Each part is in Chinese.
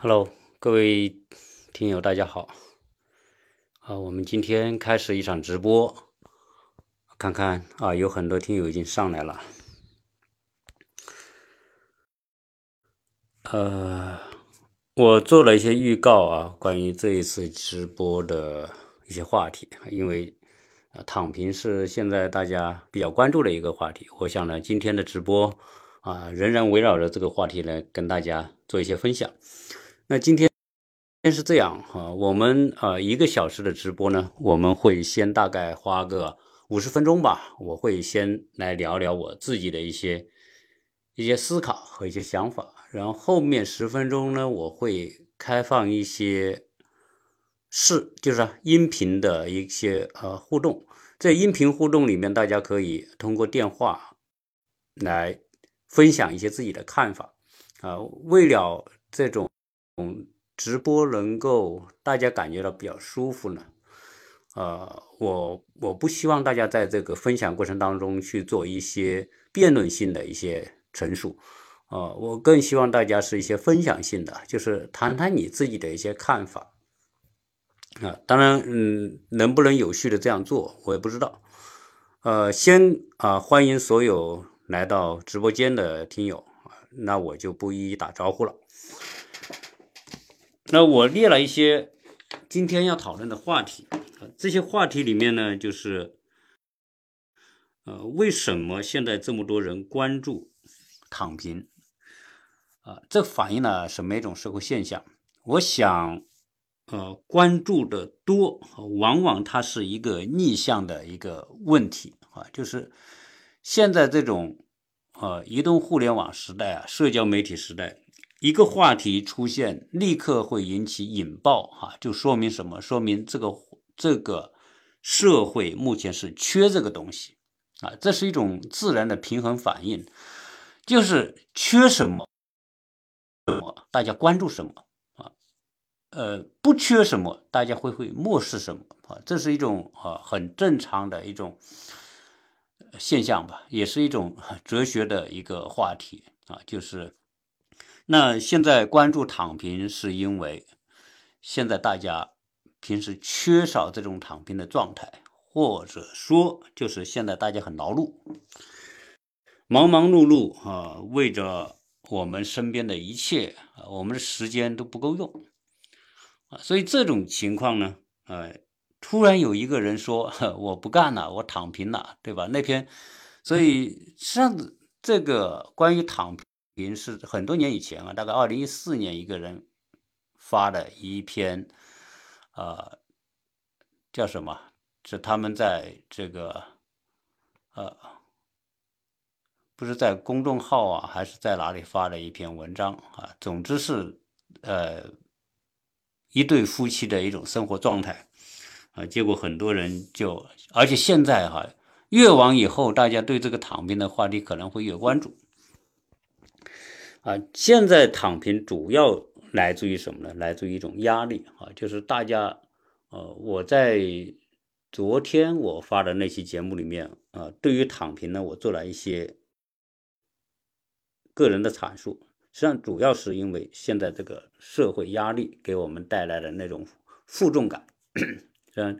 Hello，各位听友，大家好。啊，我们今天开始一场直播，看看啊，有很多听友已经上来了。呃，我做了一些预告啊，关于这一次直播的一些话题，因为啊，躺平是现在大家比较关注的一个话题。我想呢，今天的直播啊，仍然围绕着这个话题来跟大家做一些分享。那今天先是这样哈，我们呃一个小时的直播呢，我们会先大概花个五十分钟吧，我会先来聊聊我自己的一些一些思考和一些想法，然后后面十分钟呢，我会开放一些视，就是音频的一些呃互动，在音频互动里面，大家可以通过电话来分享一些自己的看法啊，为了这种。嗯直播能够大家感觉到比较舒服呢，呃，我我不希望大家在这个分享过程当中去做一些辩论性的一些陈述，呃，我更希望大家是一些分享性的，就是谈谈你自己的一些看法，啊，当然，嗯，能不能有序的这样做，我也不知道，呃，先啊，欢迎所有来到直播间的听友，那我就不一一打招呼了。那我列了一些今天要讨论的话题，这些话题里面呢，就是呃，为什么现在这么多人关注躺平？啊，这反映了什么一种社会现象？我想，呃，关注的多，往往它是一个逆向的一个问题啊，就是现在这种呃移动互联网时代啊，社交媒体时代。一个话题出现，立刻会引起引爆，哈，就说明什么？说明这个这个社会目前是缺这个东西，啊，这是一种自然的平衡反应，就是缺什么，什么大家关注什么啊，呃，不缺什么，大家会会漠视什么啊，这是一种啊很正常的一种现象吧，也是一种 哲学的一个话题啊，就是。那现在关注躺平，是因为现在大家平时缺少这种躺平的状态，或者说就是现在大家很劳碌，忙忙碌碌啊，为着我们身边的一切，我们的时间都不够用啊，所以这种情况呢，呃，突然有一个人说我不干了，我躺平了，对吧？那篇，所以实际上这个关于躺平平。是很多年以前啊，大概二零一四年一个人发的一篇，呃，叫什么？是他们在这个，呃，不是在公众号啊，还是在哪里发的一篇文章啊？总之是，呃，一对夫妻的一种生活状态啊。结果很多人就，而且现在哈，越往以后，大家对这个躺平的话题可能会越关注。啊，现在躺平主要来自于什么呢？来自于一种压力啊，就是大家，呃，我在昨天我发的那期节目里面啊，对于躺平呢，我做了一些个人的阐述。实际上，主要是因为现在这个社会压力给我们带来的那种负重感，嗯，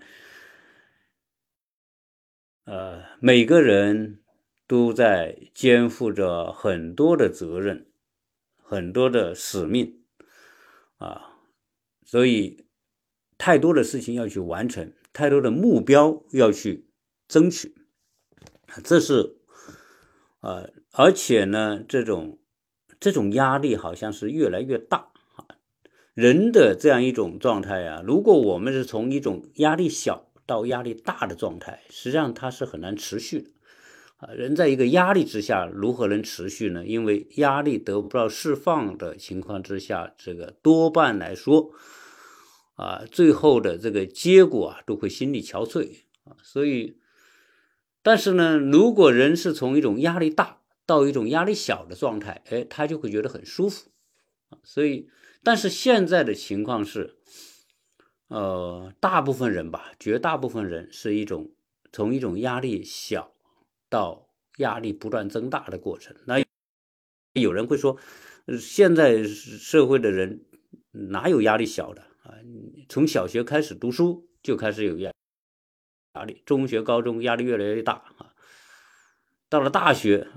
呃，每个人都在肩负着很多的责任。很多的使命啊，所以太多的事情要去完成，太多的目标要去争取，这是呃，而且呢，这种这种压力好像是越来越大啊。人的这样一种状态啊，如果我们是从一种压力小到压力大的状态，实际上它是很难持续的。啊，人在一个压力之下，如何能持续呢？因为压力得不到释放的情况之下，这个多半来说，啊，最后的这个结果啊，都会心力憔悴啊。所以，但是呢，如果人是从一种压力大到一种压力小的状态，哎，他就会觉得很舒服啊。所以，但是现在的情况是，呃，大部分人吧，绝大部分人是一种从一种压力小。到压力不断增大的过程，那有人会说，现在社会的人哪有压力小的啊？从小学开始读书就开始有压压力，中学、高中压力越来越大啊。到了大学，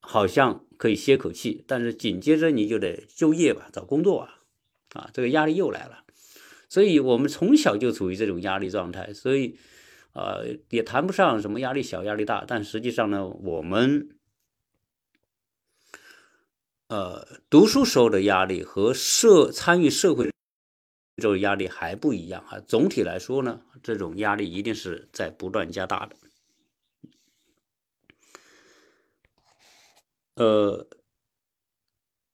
好像可以歇口气，但是紧接着你就得就业吧，找工作啊，啊，这个压力又来了。所以我们从小就处于这种压力状态，所以，呃，也谈不上什么压力小、压力大，但实际上呢，我们，呃，读书时候的压力和社参与社会这种压力还不一样啊。总体来说呢，这种压力一定是在不断加大的。呃。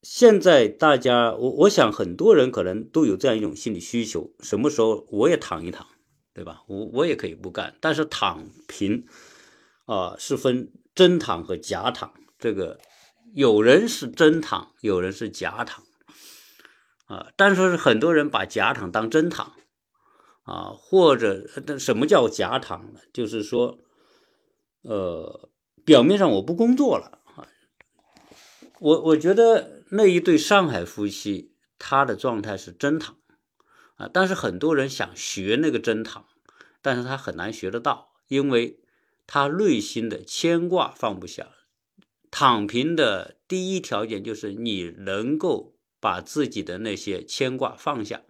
现在大家，我我想很多人可能都有这样一种心理需求：什么时候我也躺一躺，对吧？我我也可以不干。但是躺平啊，是分真躺和假躺。这个有人是真躺，有人是假躺啊。但是很多人把假躺当真躺啊，或者什么叫假躺呢？就是说，呃，表面上我不工作了啊，我我觉得。那一对上海夫妻，他的状态是真躺但是很多人想学那个真躺，但是他很难学得到，因为他内心的牵挂放不下。躺平的第一条件就是你能够把自己的那些牵挂放下，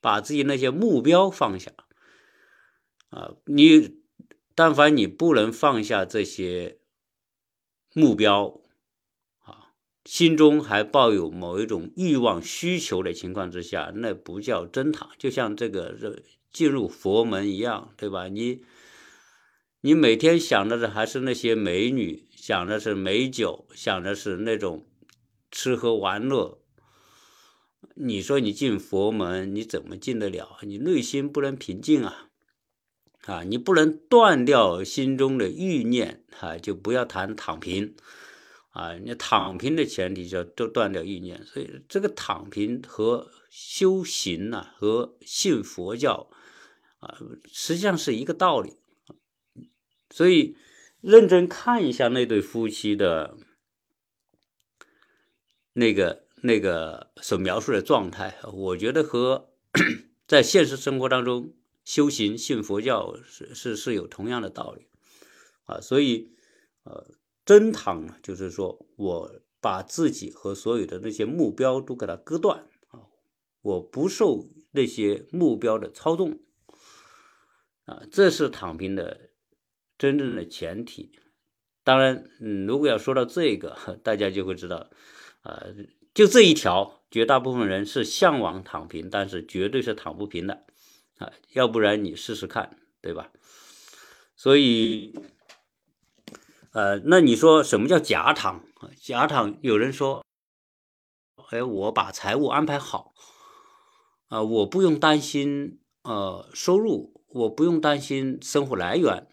把自己那些目标放下啊，你但凡你不能放下这些目标。心中还抱有某一种欲望需求的情况之下，那不叫真躺，就像这个进入佛门一样，对吧？你你每天想的还是那些美女，想的是美酒，想的是那种吃喝玩乐。你说你进佛门，你怎么进得了？你内心不能平静啊！啊，你不能断掉心中的欲念啊，就不要谈躺平。啊，你躺平的前提叫都断掉意念，所以这个躺平和修行呢，和信佛教啊，实际上是一个道理。所以认真看一下那对夫妻的那个那个所描述的状态，我觉得和 在现实生活当中修行信佛教是是是有同样的道理啊，所以呃。真躺呢，就是说我把自己和所有的那些目标都给它割断啊，我不受那些目标的操纵啊，这是躺平的真正的前提。当然，嗯，如果要说到这个，大家就会知道，啊，就这一条，绝大部分人是向往躺平，但是绝对是躺不平的啊，要不然你试试看，对吧？所以。呃，那你说什么叫假躺？假躺，有人说，哎，我把财务安排好，啊，我不用担心呃收入，我不用担心生活来源，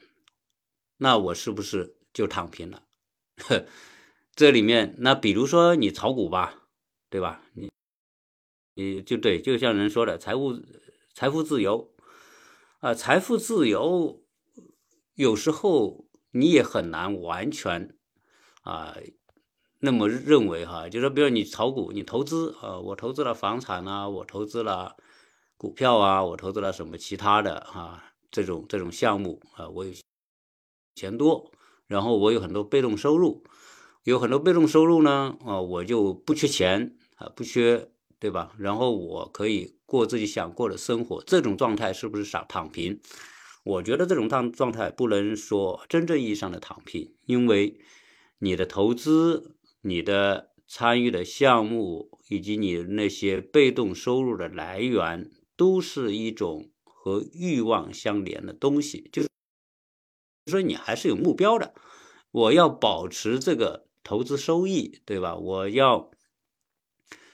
那我是不是就躺平了？这里面，那比如说你炒股吧，对吧？你，你就对，就像人说的，财务财富自由，啊，财富自由，有时候。你也很难完全啊那么认为哈，就说比如你炒股，你投资啊，我投资了房产啊，我投资了股票啊，我投资了什么其他的啊这种这种项目啊，我有钱多，然后我有很多被动收入，有很多被动收入呢啊，我就不缺钱啊，不缺对吧？然后我可以过自己想过的生活，这种状态是不是想躺平？我觉得这种状状态不能说真正意义上的躺平，因为你的投资、你的参与的项目以及你那些被动收入的来源，都是一种和欲望相连的东西。就是说，你还是有目标的。我要保持这个投资收益，对吧？我要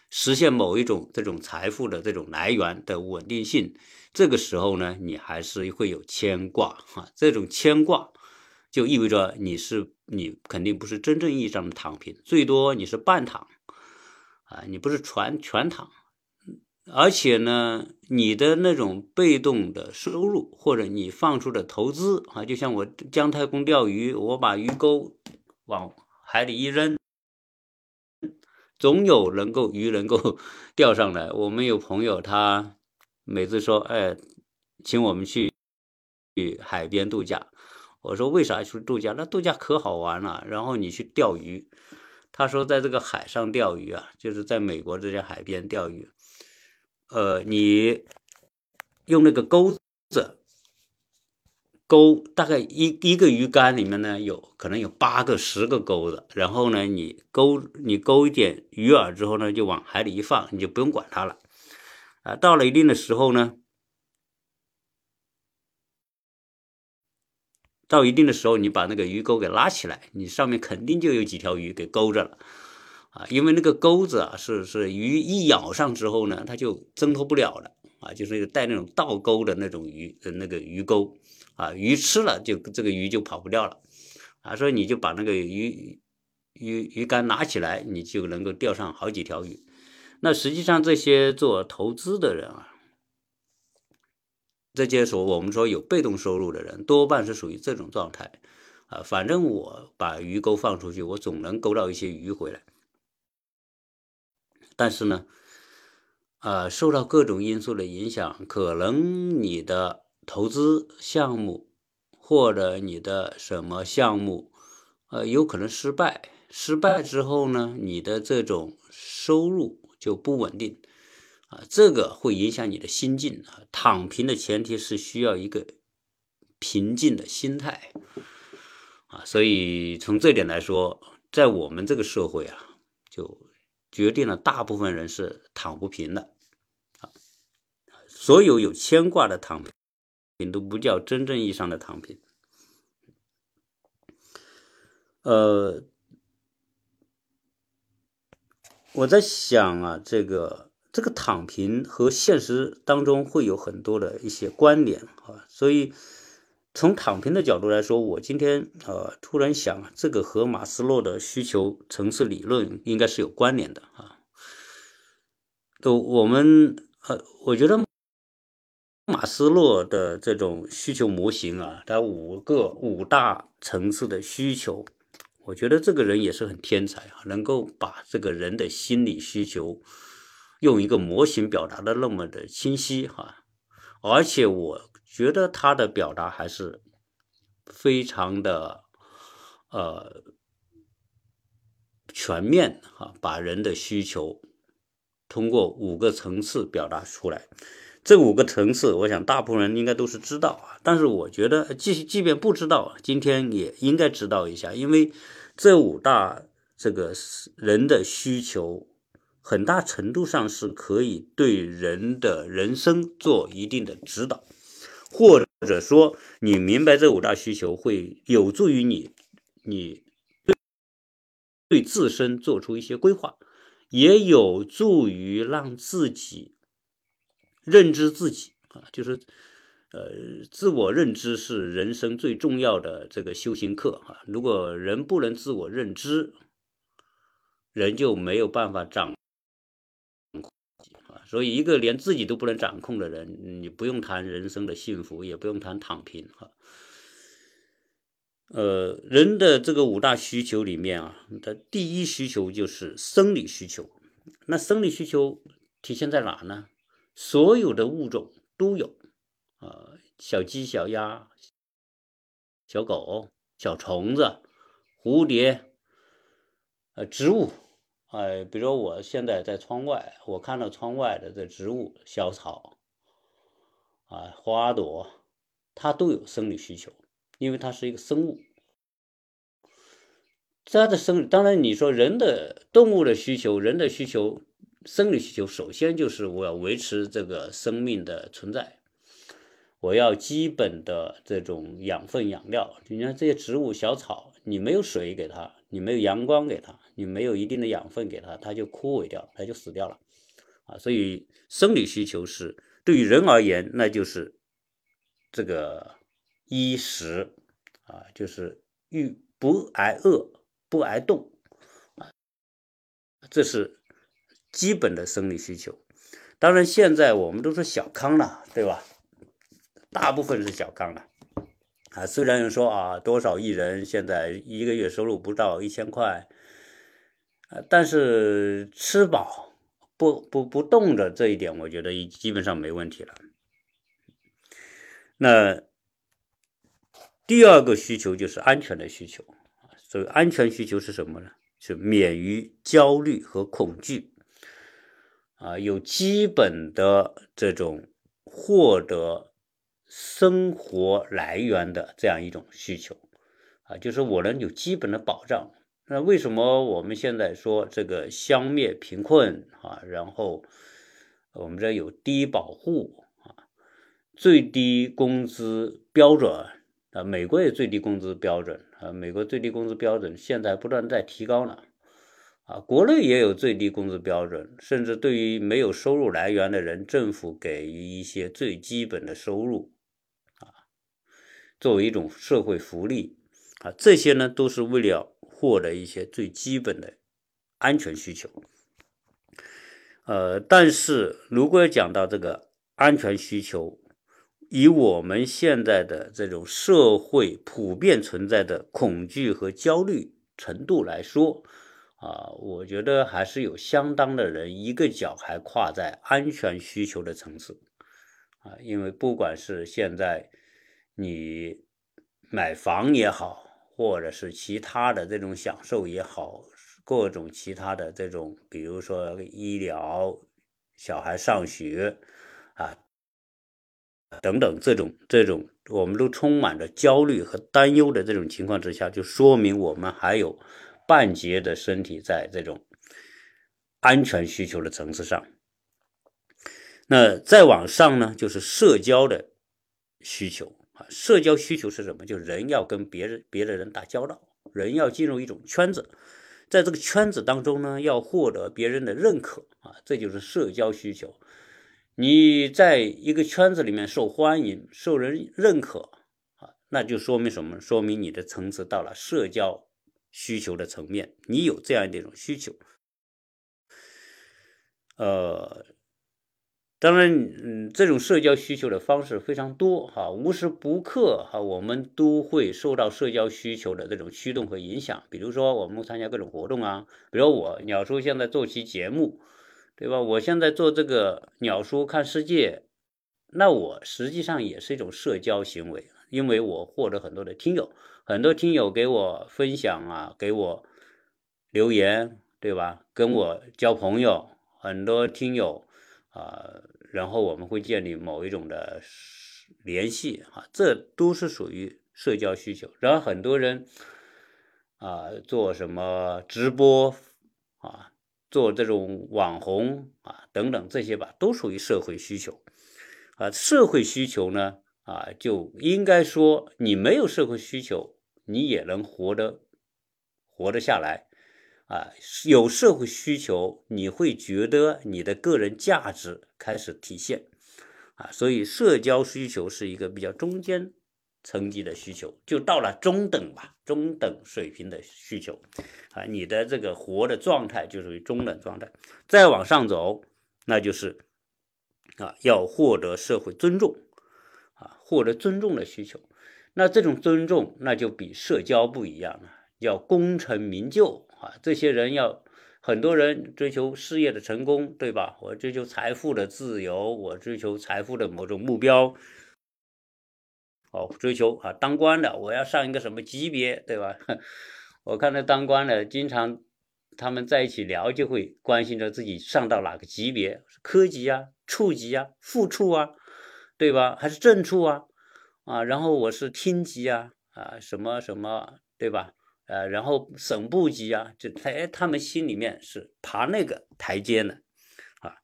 实现某一种这种财富的这种来源的稳定性。这个时候呢，你还是会有牵挂哈，这种牵挂就意味着你是你肯定不是真正意义上的躺平，最多你是半躺啊，你不是全全躺，而且呢，你的那种被动的收入或者你放出的投资啊，就像我姜太公钓鱼，我把鱼钩往海里一扔，总有能够鱼能够钓上来。我们有朋友，他每次说，哎，请我们去去海边度假。我说为啥去度假？那度假可好玩了。然后你去钓鱼，他说在这个海上钓鱼啊，就是在美国这些海边钓鱼，呃，你用那个钩子。钩大概一一个鱼竿里面呢，有可能有八个、十个钩子。然后呢，你钩你钩一点鱼饵之后呢，就往海里一放，你就不用管它了。啊，到了一定的时候呢，到一定的时候，你把那个鱼钩给拉起来，你上面肯定就有几条鱼给勾着了。啊，因为那个钩子啊，是是鱼一咬上之后呢，它就挣脱不了了。啊，就是带那种倒钩的那种鱼的那个鱼钩。啊，鱼吃了就这个鱼就跑不掉了，啊，所以你就把那个鱼鱼鱼竿拿起来，你就能够钓上好几条鱼。那实际上这些做投资的人啊，这些说我们说有被动收入的人，多半是属于这种状态，啊，反正我把鱼钩放出去，我总能勾到一些鱼回来。但是呢，啊，受到各种因素的影响，可能你的。投资项目或者你的什么项目，呃，有可能失败。失败之后呢，你的这种收入就不稳定，啊，这个会影响你的心境啊。躺平的前提是需要一个平静的心态，啊，所以从这点来说，在我们这个社会啊，就决定了大部分人是躺不平的，啊，所有有牵挂的躺平。都不叫真正意义上的躺平。呃，我在想啊，这个这个躺平和现实当中会有很多的一些关联啊，所以从躺平的角度来说，我今天呃突然想，这个和马斯洛的需求层次理论应该是有关联的啊。都我们呃，我觉得。马斯洛的这种需求模型啊，他五个五大层次的需求，我觉得这个人也是很天才啊，能够把这个人的心理需求用一个模型表达的那么的清晰哈，而且我觉得他的表达还是非常的呃全面哈，把人的需求通过五个层次表达出来。这五个层次，我想大部分人应该都是知道啊。但是我觉得，即即便不知道，今天也应该知道一下，因为这五大这个人的需求，很大程度上是可以对人的人生做一定的指导，或者说你明白这五大需求会有助于你，你对对自身做出一些规划，也有助于让自己。认知自己啊，就是，呃，自我认知是人生最重要的这个修行课啊。如果人不能自我认知，人就没有办法掌控啊。所以，一个连自己都不能掌控的人，你不用谈人生的幸福，也不用谈躺平哈。呃，人的这个五大需求里面啊，的第一需求就是生理需求。那生理需求体现在哪呢？所有的物种都有，啊，小鸡、小鸭、小狗、小虫子、蝴蝶，呃，植物，哎，比如说我现在在窗外，我看到窗外的这植物、小草，啊，花朵，它都有生理需求，因为它是一个生物。它的生，当然你说人的、动物的需求，人的需求。生理需求首先就是我要维持这个生命的存在，我要基本的这种养分养料。你看这些植物小草，你没有水给它，你没有阳光给它，你没有一定的养分给它，它就枯萎掉，它就死掉了。啊，所以生理需求是对于人而言，那就是这个衣食啊，就是欲不挨饿，不挨冻啊，这是。基本的生理需求，当然现在我们都是小康了，对吧？大部分是小康了啊。虽然说啊，多少亿人现在一个月收入不到一千块，呃，但是吃饱不不不动的这一点，我觉得基本上没问题了。那第二个需求就是安全的需求所以安全需求是什么呢？是免于焦虑和恐惧啊，有基本的这种获得生活来源的这样一种需求啊，就是我能有基本的保障。那为什么我们现在说这个消灭贫困啊？然后我们这有低保户啊，最低工资标准啊，美国也最低工资标准啊，美国最低工资标准现在不断在提高呢啊，国内也有最低工资标准，甚至对于没有收入来源的人，政府给予一些最基本的收入啊，作为一种社会福利啊，这些呢都是为了。获得一些最基本的安全需求，呃，但是如果讲到这个安全需求，以我们现在的这种社会普遍存在的恐惧和焦虑程度来说，啊，我觉得还是有相当的人一个脚还跨在安全需求的层次，啊，因为不管是现在你买房也好。或者是其他的这种享受也好，各种其他的这种，比如说医疗、小孩上学啊等等，这种这种，我们都充满着焦虑和担忧的这种情况之下，就说明我们还有半截的身体在这种安全需求的层次上。那再往上呢，就是社交的需求。啊，社交需求是什么？就人要跟别人、别的人打交道，人要进入一种圈子，在这个圈子当中呢，要获得别人的认可啊，这就是社交需求。你在一个圈子里面受欢迎、受人认可啊，那就说明什么？说明你的层次到了社交需求的层面，你有这样的一种需求，呃。当然，嗯，这种社交需求的方式非常多哈，无时不刻哈，我们都会受到社交需求的这种驱动和影响。比如说，我们参加各种活动啊，比如我鸟叔现在做期节目，对吧？我现在做这个鸟叔看世界，那我实际上也是一种社交行为，因为我获得很多的听友，很多听友给我分享啊，给我留言，对吧？跟我交朋友，很多听友啊。然后我们会建立某一种的联系啊，这都是属于社交需求。然后很多人啊，做什么直播啊，做这种网红啊等等这些吧，都属于社会需求啊。社会需求呢啊，就应该说你没有社会需求，你也能活得活得下来。啊，有社会需求，你会觉得你的个人价值开始体现，啊，所以社交需求是一个比较中间层级的需求，就到了中等吧，中等水平的需求，啊，你的这个活的状态就属于中等状态，再往上走，那就是啊，要获得社会尊重，啊，获得尊重的需求，那这种尊重那就比社交不一样了，要功成名就。啊，这些人要很多人追求事业的成功，对吧？我追求财富的自由，我追求财富的某种目标，哦，追求啊，当官的我要上一个什么级别，对吧？我看那当官的经常他们在一起聊，就会关心着自己上到哪个级别，科级啊、处级啊、副处啊，对吧？还是正处啊？啊，然后我是厅级啊，啊，什么什么，对吧？呃，然后省部级啊，就他哎，他们心里面是爬那个台阶呢，啊，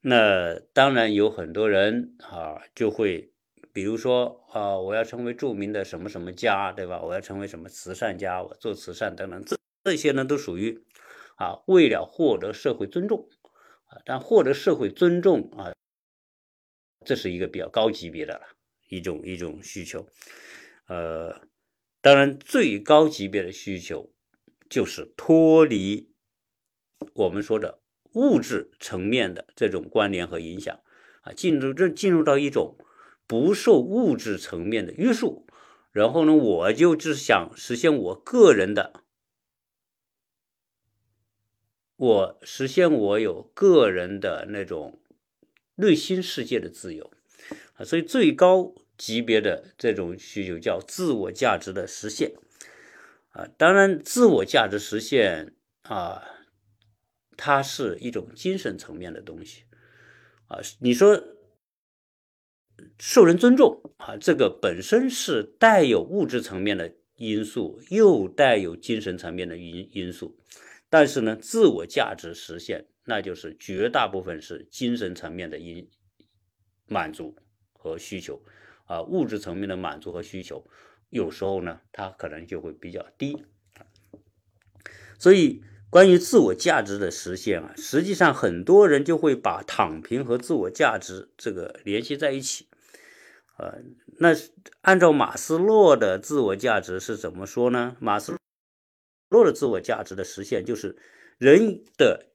那当然有很多人啊，就会比如说啊，我要成为著名的什么什么家，对吧？我要成为什么慈善家，我做慈善等等，这这些呢都属于啊，为了获得社会尊重啊，但获得社会尊重啊，这是一个比较高级别的了一种一种需求，呃。当然，最高级别的需求就是脱离我们说的物质层面的这种关联和影响啊，进入这进入到一种不受物质层面的约束，然后呢，我就只想实现我个人的我实现我有个人的那种内心世界的自由啊，所以最高级别的这种需求叫自我价值的实现啊。当然，自我价值实现啊，它是一种精神层面的东西啊。你说受人尊重啊，这个本身是带有物质层面的因素，又带有精神层面的因因素。但是呢，自我价值实现，那就是绝大部分是精神层面的因满足和需求，啊，物质层面的满足和需求，有时候呢，它可能就会比较低。所以，关于自我价值的实现啊，实际上很多人就会把躺平和自我价值这个联系在一起。呃，那按照马斯洛的自我价值是怎么说呢？马斯。弱的自我价值的实现，就是人的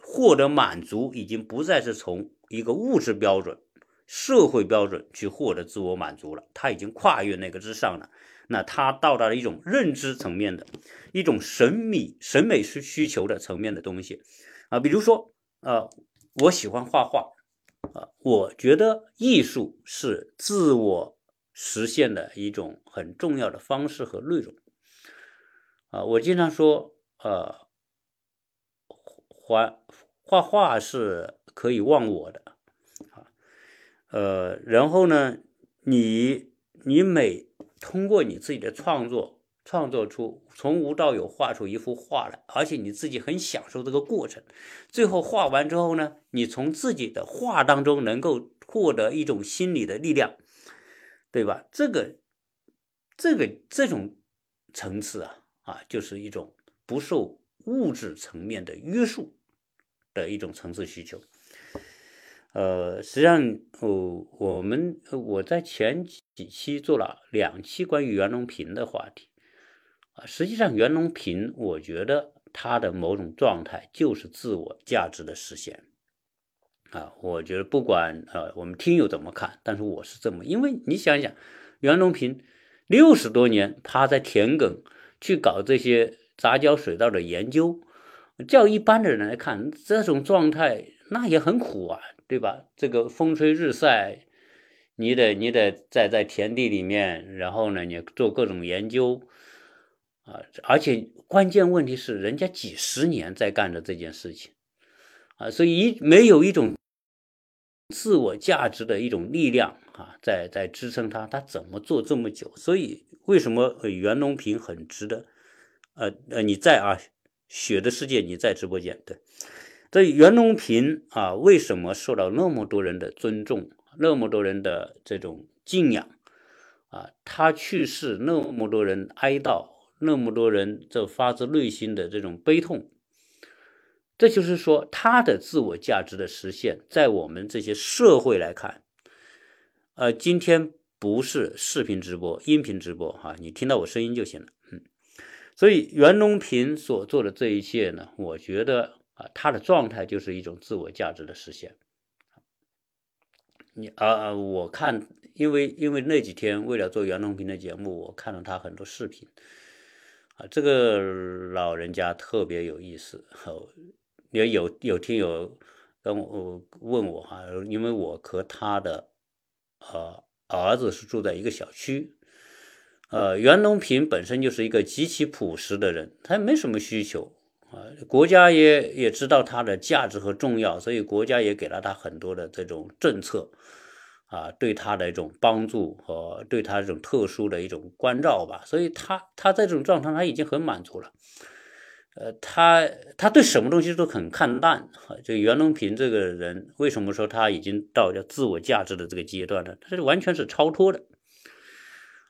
获得满足，已经不再是从一个物质标准、社会标准去获得自我满足了，他已经跨越那个之上了。那他到达了一种认知层面的一种审美、审美需需求的层面的东西啊，比如说，呃，我喜欢画画啊，我觉得艺术是自我实现的一种很重要的方式和内容。啊，我经常说，呃，画画画是可以忘我的，啊，呃，然后呢，你你每通过你自己的创作，创作出从无到有画出一幅画来，而且你自己很享受这个过程，最后画完之后呢，你从自己的画当中能够获得一种心理的力量，对吧？这个这个这种层次啊。啊，就是一种不受物质层面的约束的一种层次需求。呃，实际上，哦，我们我在前几期做了两期关于袁隆平的话题。啊，实际上，袁隆平，我觉得他的某种状态就是自我价值的实现。啊，我觉得不管呃我们听友怎么看，但是我是这么，因为你想想，袁隆平六十多年他在田埂。去搞这些杂交水稻的研究，叫一般的人来看，这种状态那也很苦啊，对吧？这个风吹日晒，你得你得在在田地里面，然后呢，你做各种研究啊，而且关键问题是，人家几十年在干着这件事情啊，所以一没有一种自我价值的一种力量啊，在在支撑他，他怎么做这么久？所以。为什么袁隆平很值得？呃呃，你在啊，雪的世界你在直播间对。这袁隆平啊，为什么受到那么多人的尊重，那么多人的这种敬仰啊？他去世，那么多人哀悼，那么多人这发自内心的这种悲痛。这就是说，他的自我价值的实现，在我们这些社会来看，呃，今天。不是视频直播、音频直播哈，你听到我声音就行了。嗯，所以袁隆平所做的这一切呢，我觉得啊，他的状态就是一种自我价值的实现。你啊，我看，因为因为那几天为了做袁隆平的节目，我看了他很多视频啊，这个老人家特别有意思。也有有听友跟我问我哈，因为我和他的呃。儿子是住在一个小区，呃，袁隆平本身就是一个极其朴实的人，他没什么需求啊，国家也也知道他的价值和重要，所以国家也给了他很多的这种政策，啊，对他的一种帮助和对他这种特殊的一种关照吧，所以他他在这种状态他已经很满足了。呃，他他对什么东西都很看淡。就袁隆平这个人，为什么说他已经到了自我价值的这个阶段呢？他是完全是超脱的。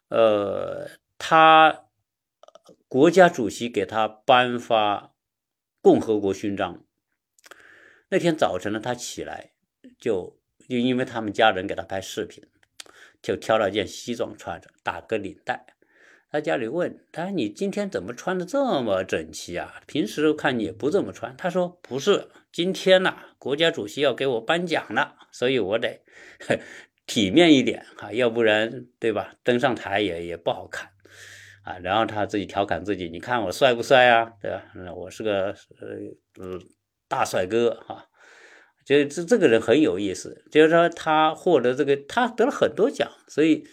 呃，他国家主席给他颁发共和国勋章，那天早晨呢，他起来就就因为他们家人给他拍视频，就挑了件西装穿着，打个领带。他家里问他：“你今天怎么穿的这么整齐啊？平时看你也不这么穿。”他说：“不是，今天呐，国家主席要给我颁奖了，所以我得 体面一点啊，要不然对吧？登上台也也不好看啊，然后他自己调侃自己，你看我帅不帅啊？对吧？我是个呃呃大帅哥啊。就这这个人很有意思，就是说他获得这个，他得了很多奖，所以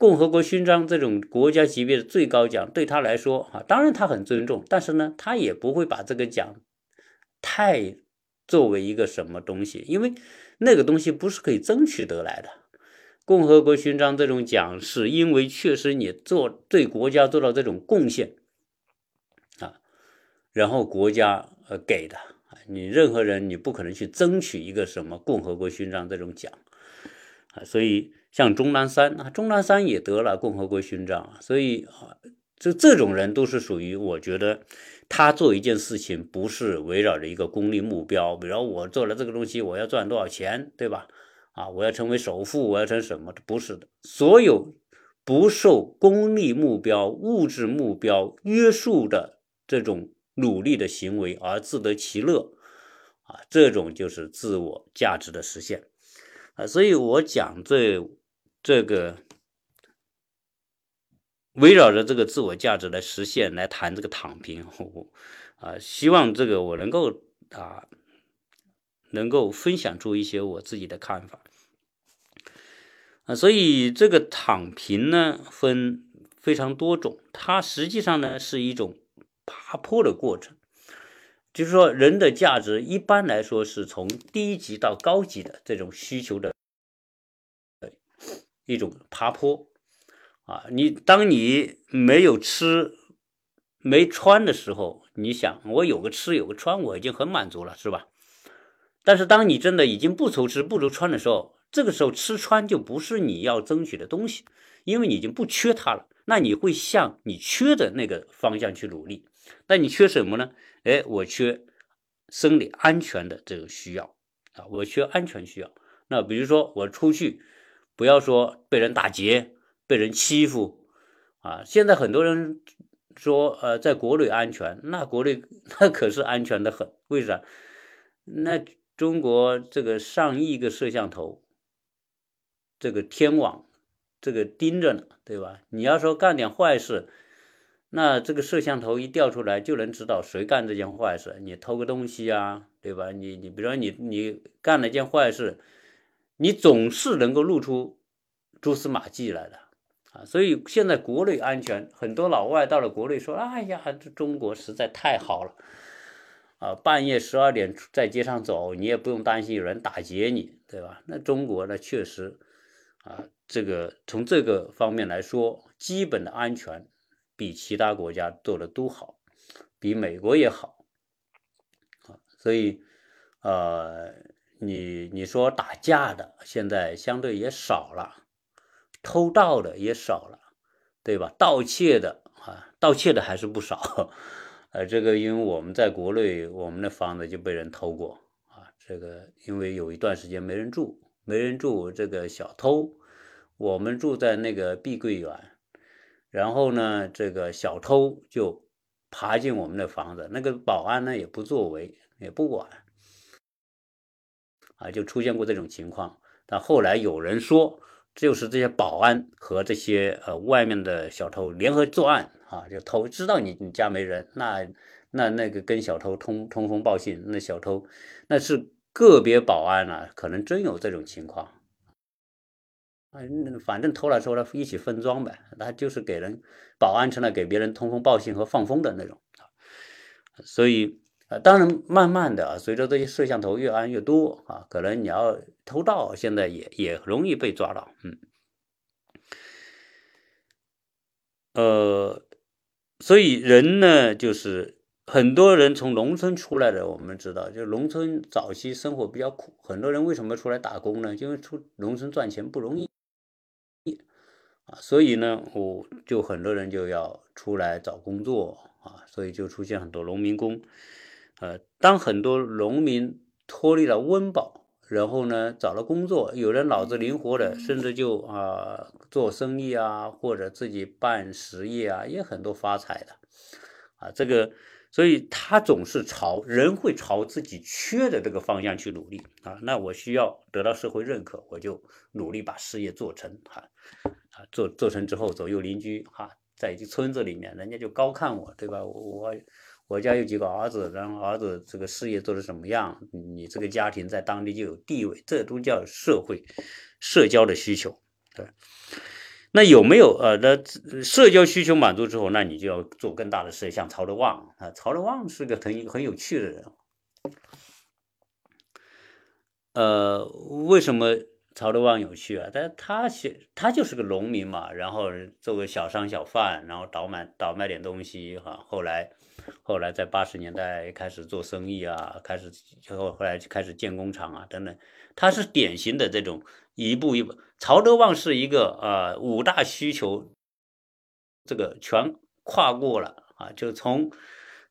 共和国勋章这种国家级别的最高奖对他来说啊，当然他很尊重，但是呢，他也不会把这个奖太作为一个什么东西，因为那个东西不是可以争取得来的。共和国勋章这种奖是因为确实你做对国家做到这种贡献啊，然后国家呃给的，你任何人你不可能去争取一个什么共和国勋章这种奖啊，所以像钟南山啊，钟南山也得了共和国勋章，所以啊，这这种人都是属于我觉得他做一件事情不是围绕着一个功利目标，比如我做了这个东西我要赚多少钱，对吧？啊！我要成为首富，我要成什么？不是的，所有不受功利目标、物质目标约束的这种努力的行为而自得其乐，啊，这种就是自我价值的实现，啊，所以我讲这这个围绕着这个自我价值来实现来谈这个躺平，啊，希望这个我能够啊。能够分享出一些我自己的看法。啊，所以这个躺平呢分非常多种，它实际上呢是一种爬坡的过程，就是说人的价值一般来说是从低级到高级的这种需求的一种爬坡啊，你当你没有吃没穿的时候，你想我有个吃有个穿，我已经很满足了，是吧？但是，当你真的已经不愁吃不愁穿的时候，这个时候吃穿就不是你要争取的东西，因为你已经不缺它了。那你会向你缺的那个方向去努力。那你缺什么呢？哎，我缺生理安全的这个需要啊，我缺安全需要。那比如说我出去，不要说被人打劫、被人欺负啊。现在很多人说，呃，在国内安全，那国内 那可是安全的很。为啥？那。中国这个上亿个摄像头，这个天网，这个盯着呢，对吧？你要说干点坏事，那这个摄像头一调出来，就能知道谁干这件坏事。你偷个东西啊，对吧？你你比如说你你干了件坏事，你总是能够露出蛛丝马迹来的啊。所以现在国内安全，很多老外到了国内说：“哎呀，这中国实在太好了。”啊，半夜十二点在街上走，你也不用担心有人打劫你，对吧？那中国呢，确实，啊，这个从这个方面来说，基本的安全比其他国家做的都好，比美国也好，所以，呃，你你说打架的现在相对也少了，偷盗的也少了，对吧？盗窃的啊，盗窃的还是不少。呃，这个因为我们在国内，我们的房子就被人偷过啊。这个因为有一段时间没人住，没人住，这个小偷，我们住在那个碧桂园，然后呢，这个小偷就爬进我们的房子，那个保安呢也不作为，也不管，啊，就出现过这种情况。但后来有人说，就是这些保安和这些呃外面的小偷联合作案。啊，就偷知道你你家没人，那那那个跟小偷通通风报信，那小偷那是个别保安啊，可能真有这种情况。嗯，反正偷了偷了一起分赃呗，那就是给人保安成了给别人通风报信和放风的那种。所以啊，当然慢慢的啊，随着这些摄像头越安越多啊，可能你要偷盗，现在也也容易被抓到，嗯，呃。所以人呢，就是很多人从农村出来的，我们知道，就农村早期生活比较苦。很多人为什么出来打工呢？因为出农村赚钱不容易，所以呢，我就很多人就要出来找工作啊，所以就出现很多农民工。呃，当很多农民脱离了温饱。然后呢，找了工作，有人脑子灵活的，甚至就啊做生意啊，或者自己办实业啊，也很多发财的，啊，这个，所以他总是朝人会朝自己缺的这个方向去努力啊。那我需要得到社会认可，我就努力把事业做成，哈，啊，做做成之后，左右邻居哈，在一个村子里面，人家就高看我，对吧？我我家有几个儿子，然后儿子这个事业做的什么样，你这个家庭在当地就有地位，这都叫社会社交的需求，对。那有没有呃，那社交需求满足之后，那你就要做更大的事，像曹德旺啊，曹德旺是个很很有趣的人。呃，为什么曹德旺有趣啊？但他写他就是个农民嘛，然后做个小商小贩，然后倒卖倒卖点东西哈。后来后来在八十年代开始做生意啊，开始后后来就开始建工厂啊等等。他是典型的这种一步一步。曹德旺是一个呃五大需求，这个全跨过了啊，就从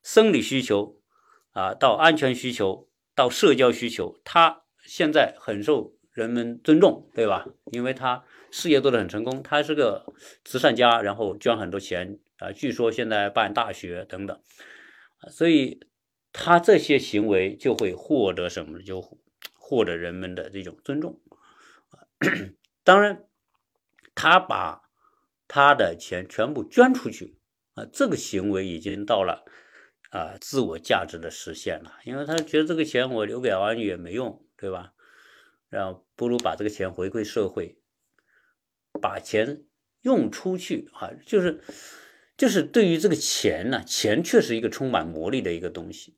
生理需求啊到安全需求到社交需求，他现在很受人们尊重，对吧？因为他事业做得很成功，他是个慈善家，然后捐很多钱啊，据说现在办大学等等，所以他这些行为就会获得什么？就获得人们的这种尊重当然，他把他的钱全部捐出去啊，这个行为已经到了啊自我价值的实现了。因为他觉得这个钱我留给儿女也没用，对吧？然后不如把这个钱回馈社会，把钱用出去啊，就是就是对于这个钱呢，钱确实一个充满魔力的一个东西。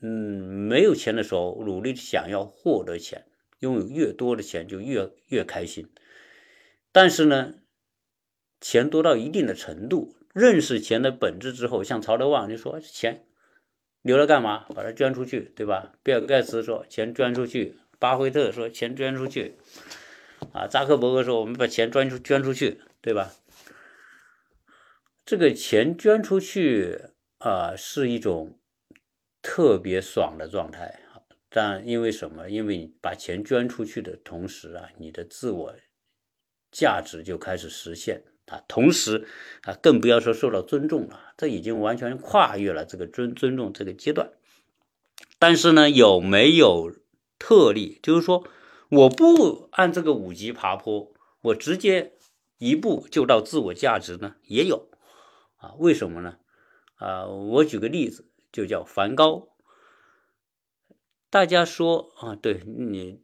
嗯，没有钱的时候，努力想要获得钱。拥有越多的钱就越越开心，但是呢，钱多到一定的程度，认识钱的本质之后，像曹德旺就说钱留着干嘛？把它捐出去，对吧？比尔盖茨说钱捐出去，巴菲特说钱捐出去，啊，扎克伯格说我们把钱捐出捐出去，对吧？这个钱捐出去啊，是一种特别爽的状态。但因为什么？因为你把钱捐出去的同时啊，你的自我价值就开始实现啊。同时啊，更不要说受到尊重了，这已经完全跨越了这个尊尊重这个阶段。但是呢，有没有特例？就是说，我不按这个五级爬坡，我直接一步就到自我价值呢？也有啊。为什么呢？啊，我举个例子，就叫梵高。大家说啊，对你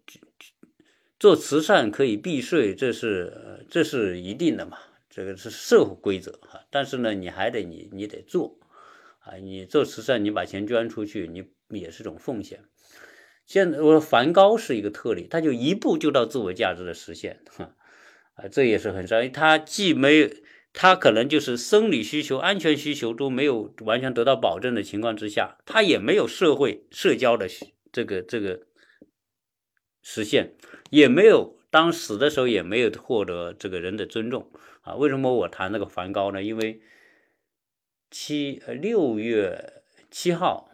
做慈善可以避税，这是这是一定的嘛，这个是社会规则哈。但是呢，你还得你你得做啊，你做慈善，你把钱捐出去，你也是种奉献。现在我说梵高是一个特例，他就一步就到自我价值的实现，哈啊，这也是很少。他既没有，他可能就是生理需求、安全需求都没有完全得到保证的情况之下，他也没有社会社交的。这个这个实现也没有，当死的时候也没有获得这个人的尊重啊！为什么我谈那个梵高呢？因为七呃六月七号，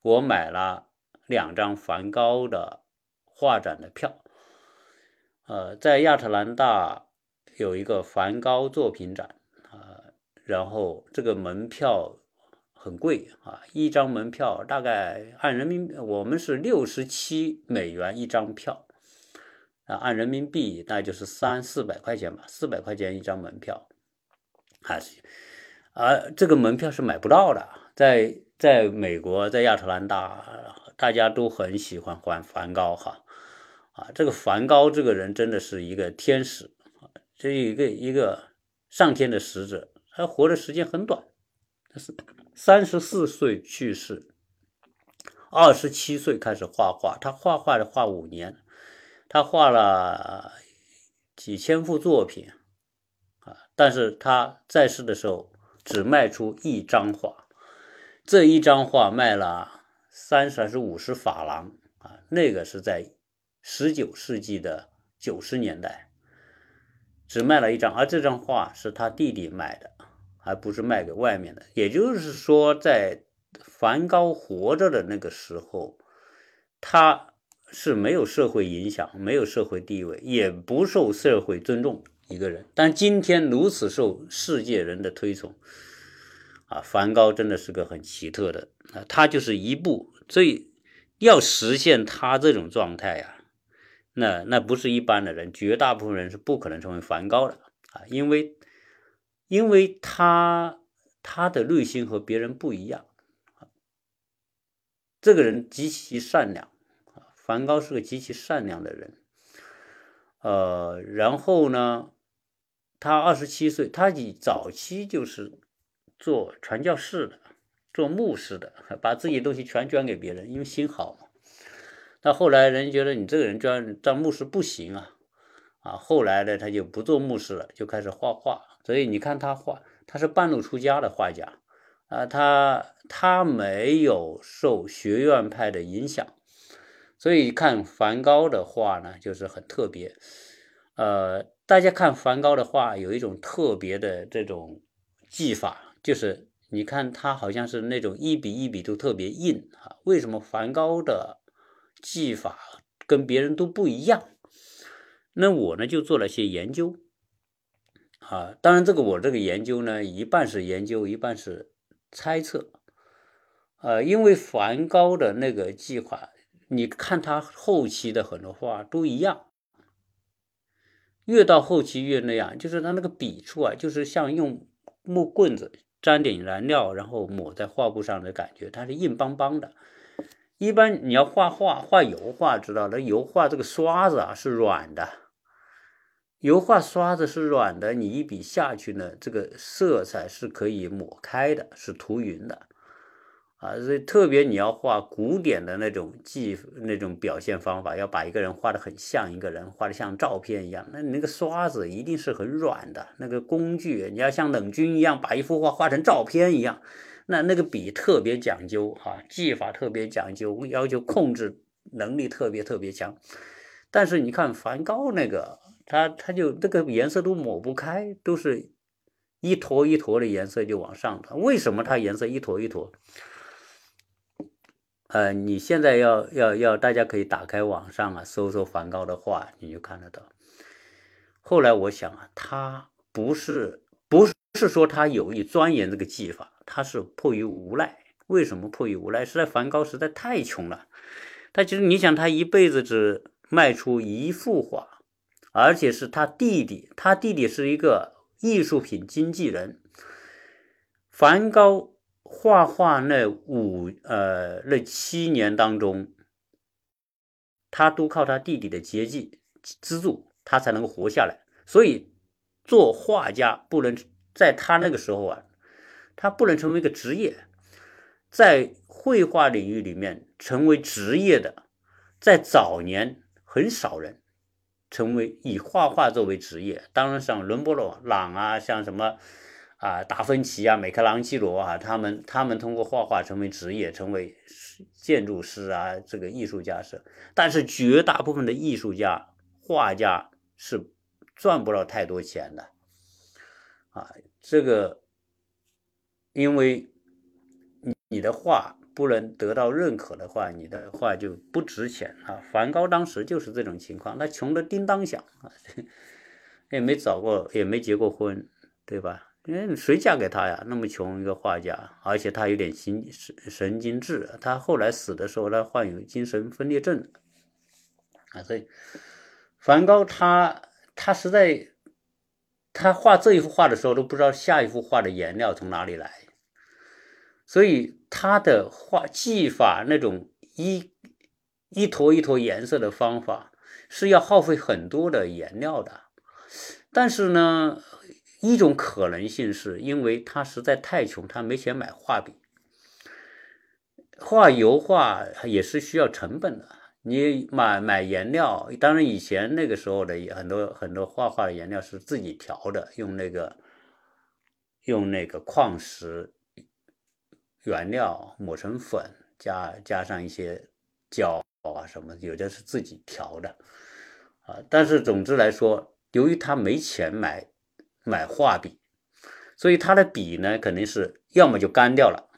我买了两张梵高的画展的票，呃，在亚特兰大有一个梵高作品展啊，然后这个门票。很贵啊，一张门票大概按人民，我们是六十七美元一张票啊，按人民币那就是三四百块钱吧，四百块钱一张门票，还是啊，这个门票是买不到的，在在美国，在亚特兰大，大家都很喜欢梵梵高哈啊，这个梵高这个人真的是一个天使这一个一个上天的使者，他活的时间很短，他是。三十四岁去世，二十七岁开始画画。他画画的画五年，他画了几千幅作品啊！但是他在世的时候只卖出一张画，这一张画卖了三十还是五十法郎啊？那个是在十九世纪的九十年代，只卖了一张，而这张画是他弟弟买的。而不是卖给外面的，也就是说，在梵高活着的那个时候，他是没有社会影响、没有社会地位，也不受社会尊重一个人。但今天如此受世界人的推崇，啊，梵高真的是个很奇特的啊，他就是一步，所以要实现他这种状态呀，那那不是一般的人，绝大部分人是不可能成为梵高的啊，因为。因为他他的内心和别人不一样，这个人极其善良，梵高是个极其善良的人，呃，然后呢，他二十七岁，他以早期就是做传教士的，做牧师的，把自己东西全捐给别人，因为心好嘛。那后来人觉得你这个人捐当牧师不行啊，啊，后来呢，他就不做牧师了，就开始画画。所以你看他画，他是半路出家的画家，啊，他他没有受学院派的影响，所以看梵高的画呢，就是很特别。呃，大家看梵高的画，有一种特别的这种技法，就是你看他好像是那种一笔一笔都特别硬啊。为什么梵高的技法跟别人都不一样？那我呢就做了些研究。啊，当然，这个我这个研究呢，一半是研究，一半是猜测。呃，因为梵高的那个技法，你看他后期的很多画都一样，越到后期越那样，就是他那个笔触啊，就是像用木棍子沾点燃料，然后抹在画布上的感觉，它是硬邦邦的。一般你要画画，画油画，知道那油画这个刷子啊是软的。油画刷子是软的，你一笔下去呢，这个色彩是可以抹开的，是涂匀的，啊，所以特别你要画古典的那种技那种表现方法，要把一个人画的很像一个人，画的像照片一样，那你那个刷子一定是很软的，那个工具你要像冷军一样把一幅画画成照片一样，那那个笔特别讲究哈，技法特别讲究，要求控制能力特别特别强，但是你看梵高那个。他他就这个颜色都抹不开，都是一坨一坨的颜色就往上的。为什么它颜色一坨一坨？呃，你现在要要要，大家可以打开网上啊，搜搜梵高的画，你就看得到。后来我想啊，他不是不是是说他有意钻研这个技法，他是迫于无奈。为什么迫于无奈？实在梵高实在太穷了，他其实你想，他一辈子只卖出一幅画。而且是他弟弟，他弟弟是一个艺术品经纪人。梵高画画那五呃那七年当中，他都靠他弟弟的接济资助，他才能够活下来。所以做画家不能在他那个时候啊，他不能成为一个职业，在绘画领域里面成为职业的，在早年很少人。成为以画画作为职业，当然像伦勃朗啊，像什么啊达芬奇啊、米开朗基罗啊，他们他们通过画画成为职业，成为建筑师啊，这个艺术家是。但是绝大部分的艺术家、画家是赚不了太多钱的啊。这个因为你你的画。不能得到认可的话，你的画就不值钱啊！梵高当时就是这种情况，他穷的叮当响啊，也没找过，也没结过婚，对吧？因为谁嫁给他呀？那么穷一个画家，而且他有点心神神经质，他后来死的时候，他患有精神分裂症啊。所以，梵高他他实在，他画这一幅画的时候都不知道下一幅画的颜料从哪里来。所以他的画技法那种一一坨一坨颜色的方法是要耗费很多的颜料的，但是呢，一种可能性是因为他实在太穷，他没钱买画笔。画油画也是需要成本的，你买买颜料，当然以前那个时候的很多很多画画的颜料是自己调的，用那个用那个矿石。原料磨成粉，加加上一些胶啊什么，有的是自己调的啊。但是总之来说，由于他没钱买买画笔，所以他的笔呢肯定是要么就干掉了，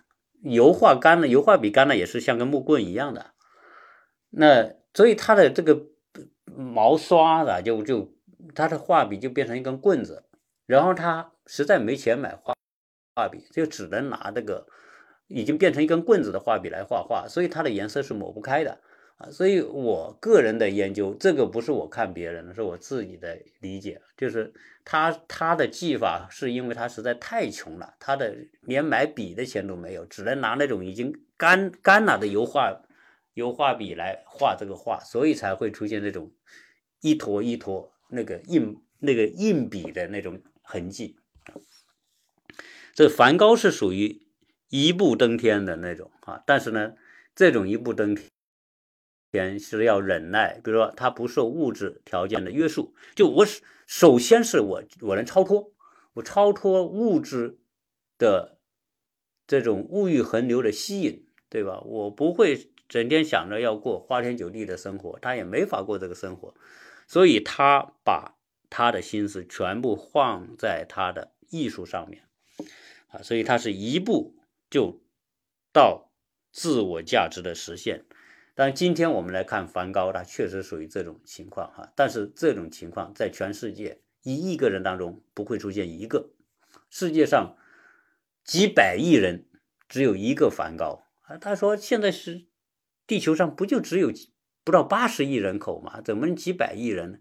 油画干了，油画笔干了也是像个木棍一样的。那所以他的这个毛刷子就就他的画笔就变成一根棍子，然后他实在没钱买画画笔，就只能拿这个。已经变成一根棍子的画笔来画画，所以它的颜色是抹不开的啊，所以我个人的研究，这个不是我看别人的，是我自己的理解，就是他他的技法是因为他实在太穷了，他的连买笔的钱都没有，只能拿那种已经干干了的油画由画笔来画这个画，所以才会出现这种一坨一坨那个硬那个硬笔的那种痕迹。这梵高是属于一步登天的那种啊，但是呢，这种一步登。天是要忍耐，比如说他不受物质条件的约束，就我首先是我我能超脱，我超脱物质的这种物欲横流的吸引，对吧？我不会整天想着要过花天酒地的生活，他也没法过这个生活，所以他把他的心思全部放在他的艺术上面啊，所以他是一步就到自我价值的实现。但今天我们来看梵高，他确实属于这种情况哈。但是这种情况在全世界一亿个人当中不会出现一个，世界上几百亿人只有一个梵高啊。他说现在是地球上不就只有不到八十亿人口吗？怎么能几百亿人呢？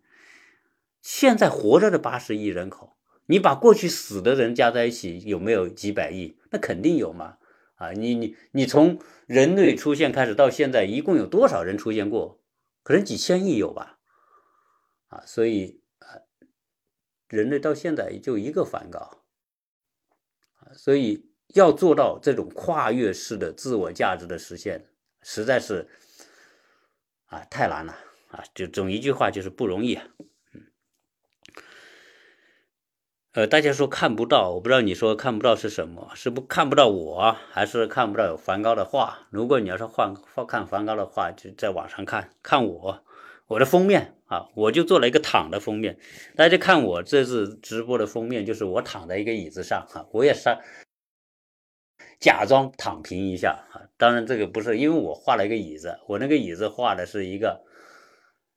现在活着的八十亿人口，你把过去死的人加在一起，有没有几百亿？那肯定有嘛。啊，你你你从人类出现开始到现在，一共有多少人出现过？可能几千亿有吧。啊，所以啊，人类到现在也就一个梵高。所以要做到这种跨越式的自我价值的实现，实在是啊太难了啊！就总一句话就是不容易啊。呃，大家说看不到，我不知道你说看不到是什么，是不看不到我，还是看不到梵高的画？如果你要是换看梵高的画，就在网上看看我，我的封面啊，我就做了一个躺的封面。大家看我这次直播的封面，就是我躺在一个椅子上哈，我也是假装躺平一下啊。当然这个不是，因为我画了一个椅子，我那个椅子画的是一个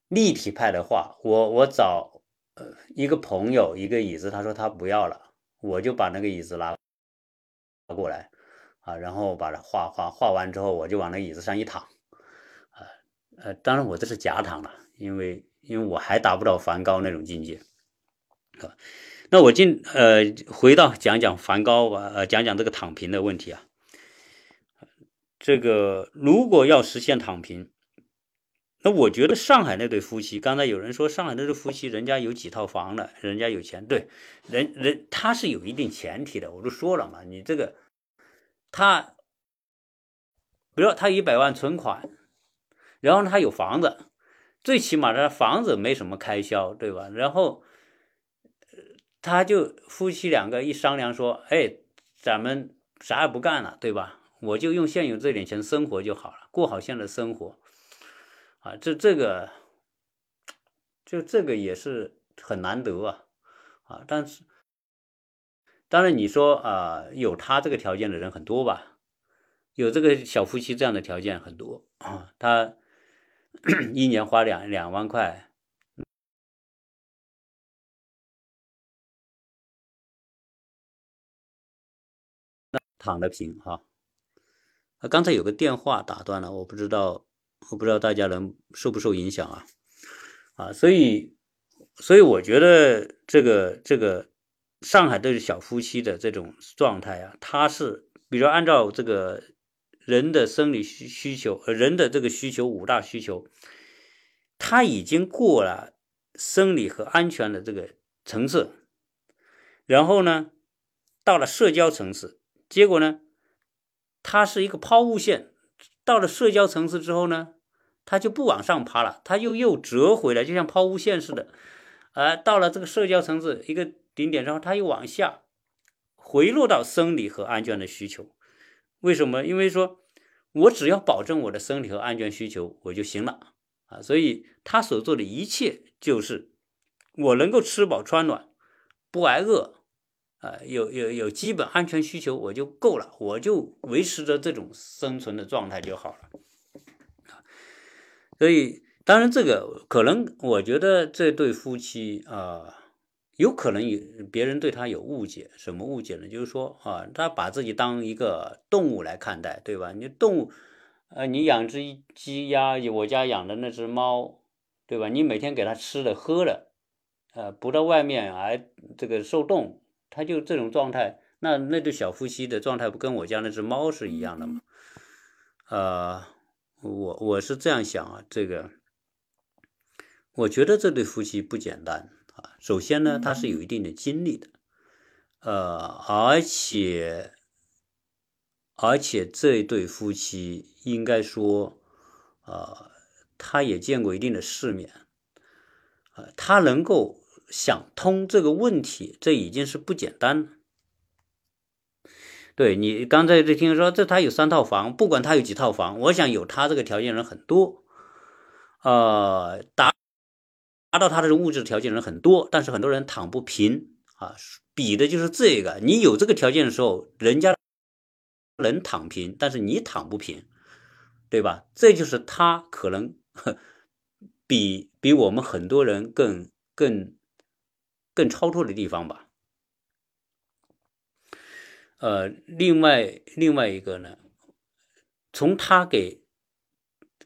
立体派的画，我我找。呃，一个朋友一个椅子，他说他不要了，我就把那个椅子拿过来啊，然后把它画画画完之后，我就往那椅子上一躺，啊呃，当然我这是假躺了，因为因为我还达不到梵高那种境界啊。那我进呃回到讲讲梵高吧，呃讲讲这个躺平的问题啊。这个如果要实现躺平。那我觉得上海那对夫妻，刚才有人说上海那对夫妻，人家有几套房了，人家有钱，对，人人他是有一定前提的，我都说了嘛，你这个他，比如说他一百万存款，然后他有房子，最起码他房子没什么开销，对吧？然后他就夫妻两个一商量说，哎，咱们啥也不干了，对吧？我就用现有这点钱生活就好了，过好现在的生活。啊，这这个，就这个也是很难得啊，啊，但是，当然你说啊，有他这个条件的人很多吧，有这个小夫妻这样的条件很多啊，他 一年花两两万块，躺着平哈，啊，刚才有个电话打断了，我不知道。我不知道大家能受不受影响啊，啊，所以，所以我觉得这个这个上海都是小夫妻的这种状态啊，他是，比如按照这个人的生理需需求，呃，人的这个需求五大需求，他已经过了生理和安全的这个层次，然后呢，到了社交层次，结果呢，它是一个抛物线。到了社交层次之后呢，它就不往上爬了，它又又折回来，就像抛物线似的。而到了这个社交层次一个顶点之后，它又往下回落到生理和安全的需求。为什么？因为说我只要保证我的生理和安全需求，我就行了啊。所以他所做的一切就是我能够吃饱穿暖，不挨饿。啊，有有有基本安全需求我就够了，我就维持着这种生存的状态就好了。所以当然这个可能，我觉得这对夫妻啊，有可能有别人对他有误解，什么误解呢？就是说啊，他把自己当一个动物来看待，对吧？你动物，呃，你养只鸡鸭，我家养的那只猫，对吧？你每天给它吃的喝的，呃，不到外面还这个受冻，它就这种状态，那那对小夫妻的状态不跟我家那只猫是一样的吗？呃，我我是这样想啊，这个，我觉得这对夫妻不简单啊。首先呢，他是有一定的经历的，呃，而且。而且这对夫妻应该说，呃，他也见过一定的世面，呃，他能够想通这个问题，这已经是不简单了。对你刚才就听说这他有三套房，不管他有几套房，我想有他这个条件人很多，呃，达达到他这种物质条件人很多，但是很多人躺不平啊，比的就是这个。你有这个条件的时候，人家。能躺平，但是你躺不平，对吧？这就是他可能比比我们很多人更更更超脱的地方吧。呃，另外另外一个呢，从他给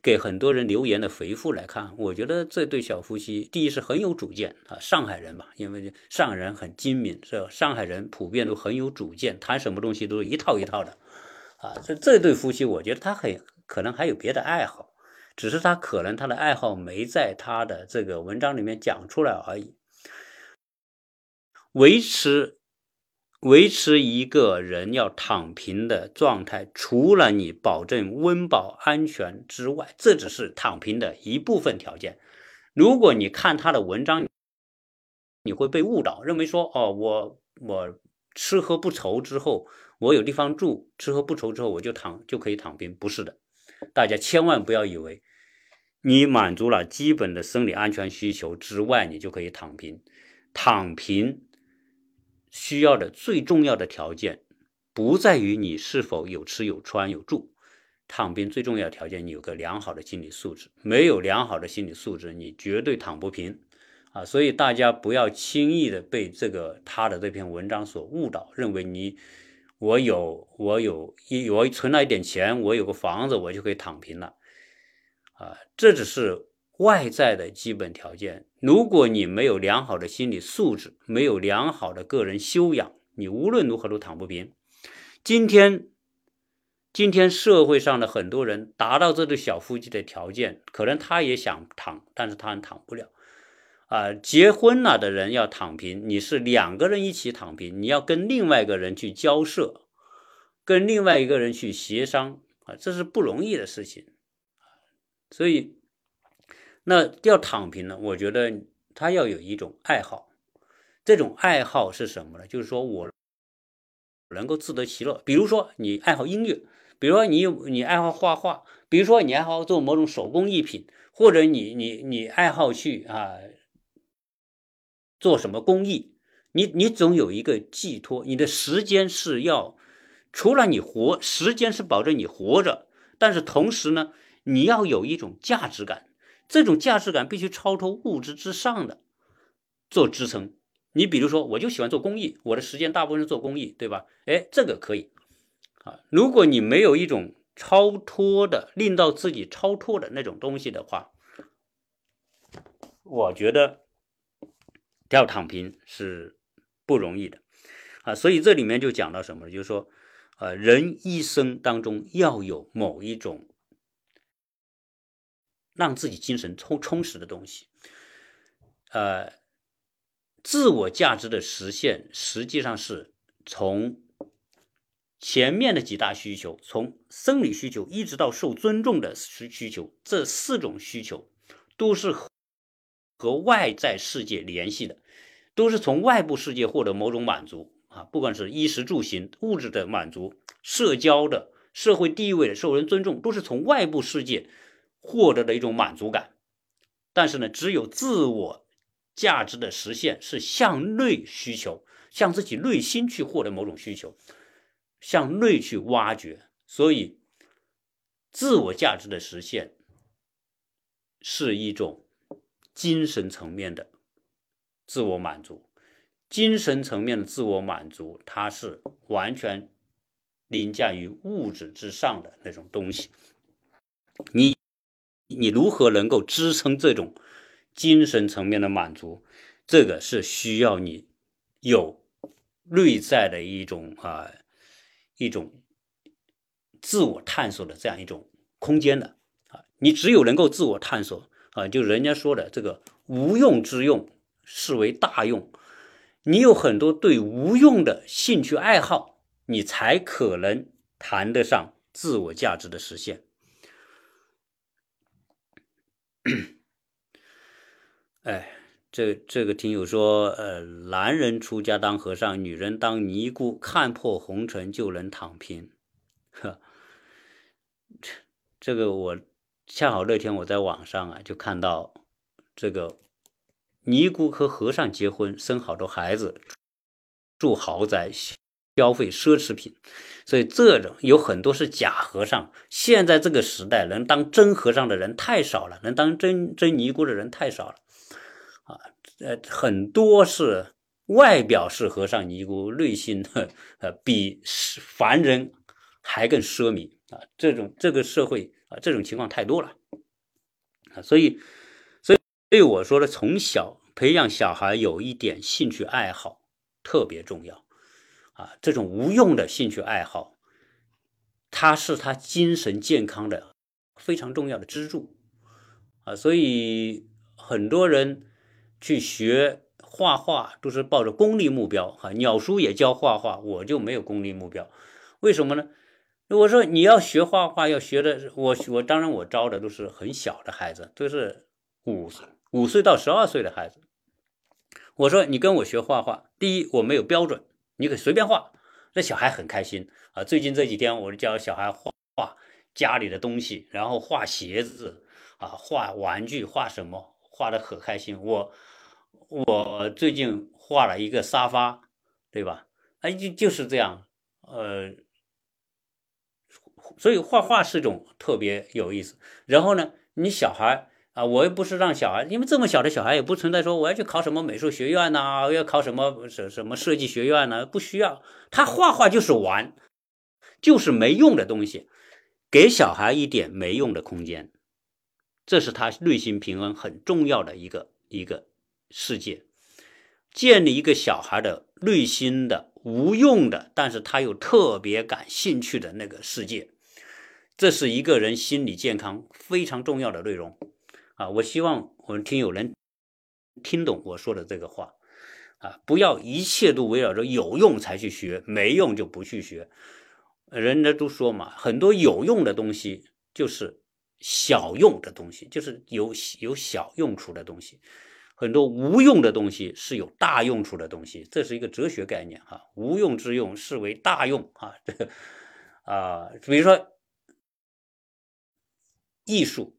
给很多人留言的回复来看，我觉得这对小夫妻，第一是很有主见啊，上海人嘛，因为上海人很精明，是吧？上海人普遍都很有主见，谈什么东西都是一套一套的。啊，这这对夫妻，我觉得他很可能还有别的爱好，只是他可能他的爱好没在他的这个文章里面讲出来而已。维持维持一个人要躺平的状态，除了你保证温饱安全之外，这只是躺平的一部分条件。如果你看他的文章，你会被误导，认为说哦，我我吃喝不愁之后。我有地方住，吃喝不愁之后，我就躺就可以躺平，不是的，大家千万不要以为你满足了基本的生理安全需求之外，你就可以躺平。躺平需要的最重要的条件，不在于你是否有吃有穿有住，躺平最重要的条件，你有个良好的心理素质。没有良好的心理素质，你绝对躺不平啊！所以大家不要轻易的被这个他的这篇文章所误导，认为你。我有，我有一，我存了一点钱，我有个房子，我就可以躺平了，啊，这只是外在的基本条件。如果你没有良好的心理素质，没有良好的个人修养，你无论如何都躺不平。今天，今天社会上的很多人达到这对小夫妻的条件，可能他也想躺，但是他躺不了。啊，结婚了的人要躺平，你是两个人一起躺平，你要跟另外一个人去交涉，跟另外一个人去协商啊，这是不容易的事情。所以，那要躺平呢，我觉得他要有一种爱好，这种爱好是什么呢？就是说我能够自得其乐。比如说你爱好音乐，比如说你你爱好画画，比如说你爱好做某种手工艺品，或者你你你爱好去啊。做什么公益？你你总有一个寄托。你的时间是要除了你活，时间是保证你活着，但是同时呢，你要有一种价值感。这种价值感必须超脱物质之上的做支撑。你比如说，我就喜欢做公益，我的时间大部分是做公益，对吧？哎，这个可以啊。如果你没有一种超脱的，令到自己超脱的那种东西的话，我觉得。要躺平是不容易的啊，所以这里面就讲到什么就是说，呃，人一生当中要有某一种让自己精神充充实的东西，呃，自我价值的实现实际上是从前面的几大需求，从生理需求一直到受尊重的需需求，这四种需求都是和。和外在世界联系的，都是从外部世界获得某种满足啊，不管是衣食住行、物质的满足、社交的、社会地位的、受人尊重，都是从外部世界获得的一种满足感。但是呢，只有自我价值的实现是向内需求，向自己内心去获得某种需求，向内去挖掘。所以，自我价值的实现是一种。精神层面的自我满足，精神层面的自我满足，它是完全凌驾于物质之上的那种东西。你你如何能够支撑这种精神层面的满足？这个是需要你有内在的一种啊一种自我探索的这样一种空间的啊，你只有能够自我探索啊，就人家说的这个无用之用视为大用，你有很多对无用的兴趣爱好，你才可能谈得上自我价值的实现。哎。这这个听友说，呃，男人出家当和尚，女人当尼姑，看破红尘就能躺平。呵，这这个我恰好那天我在网上啊，就看到这个尼姑和和尚结婚，生好多孩子，住豪宅，消费奢侈品，所以这种有很多是假和尚。现在这个时代，能当真和尚的人太少了，能当真真尼姑的人太少了。啊，呃，很多是外表是和尚尼姑，内心的 呃比凡人还更奢靡啊！这种这个社会啊，这种情况太多了啊！所以，所以，对我说的，从小培养小孩有一点兴趣爱好特别重要啊！这种无用的兴趣爱好，它是他精神健康的非常重要的支柱啊！所以很多人。去学画画都是抱着功利目标哈，鸟叔也教画画，我就没有功利目标，为什么呢？我说你要学画画，要学的我我当然我招的都是很小的孩子，都是五五岁到十二岁的孩子。我说你跟我学画画，第一我没有标准，你可以随便画，那小孩很开心啊。最近这几天我教小孩画画家里的东西，然后画鞋子啊，画玩具，画什么？画的很开心，我我最近画了一个沙发，对吧？哎，就就是这样，呃，所以画画是种特别有意思。然后呢，你小孩啊，我又不是让小孩，因为这么小的小孩也不存在说我要去考什么美术学院呐，要考什么什什么设计学院呢？不需要，他画画就是玩，就是没用的东西，给小孩一点没用的空间。这是他内心平衡很重要的一个一个世界，建立一个小孩的内心的无用的，但是他又特别感兴趣的那个世界，这是一个人心理健康非常重要的内容啊！我希望我们听友能听懂我说的这个话啊，不要一切都围绕着有用才去学，没用就不去学。人家都说嘛，很多有用的东西就是。小用的东西就是有有小用处的东西，很多无用的东西是有大用处的东西，这是一个哲学概念哈。无用之用视为大用啊，这 啊，比如说艺术、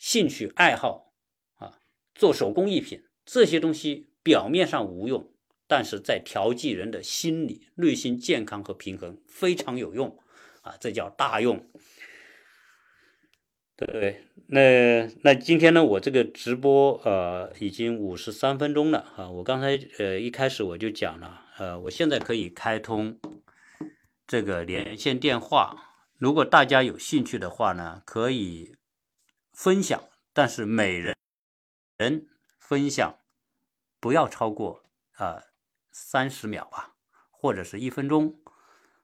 兴趣爱好啊，做手工艺品这些东西表面上无用，但是在调剂人的心理、内心健康和平衡非常有用啊，这叫大用。对，那那今天呢，我这个直播呃已经五十三分钟了哈。我刚才呃一开始我就讲了，呃，我现在可以开通这个连线电话，如果大家有兴趣的话呢，可以分享，但是每人人分享不要超过啊三十秒吧，或者是一分钟。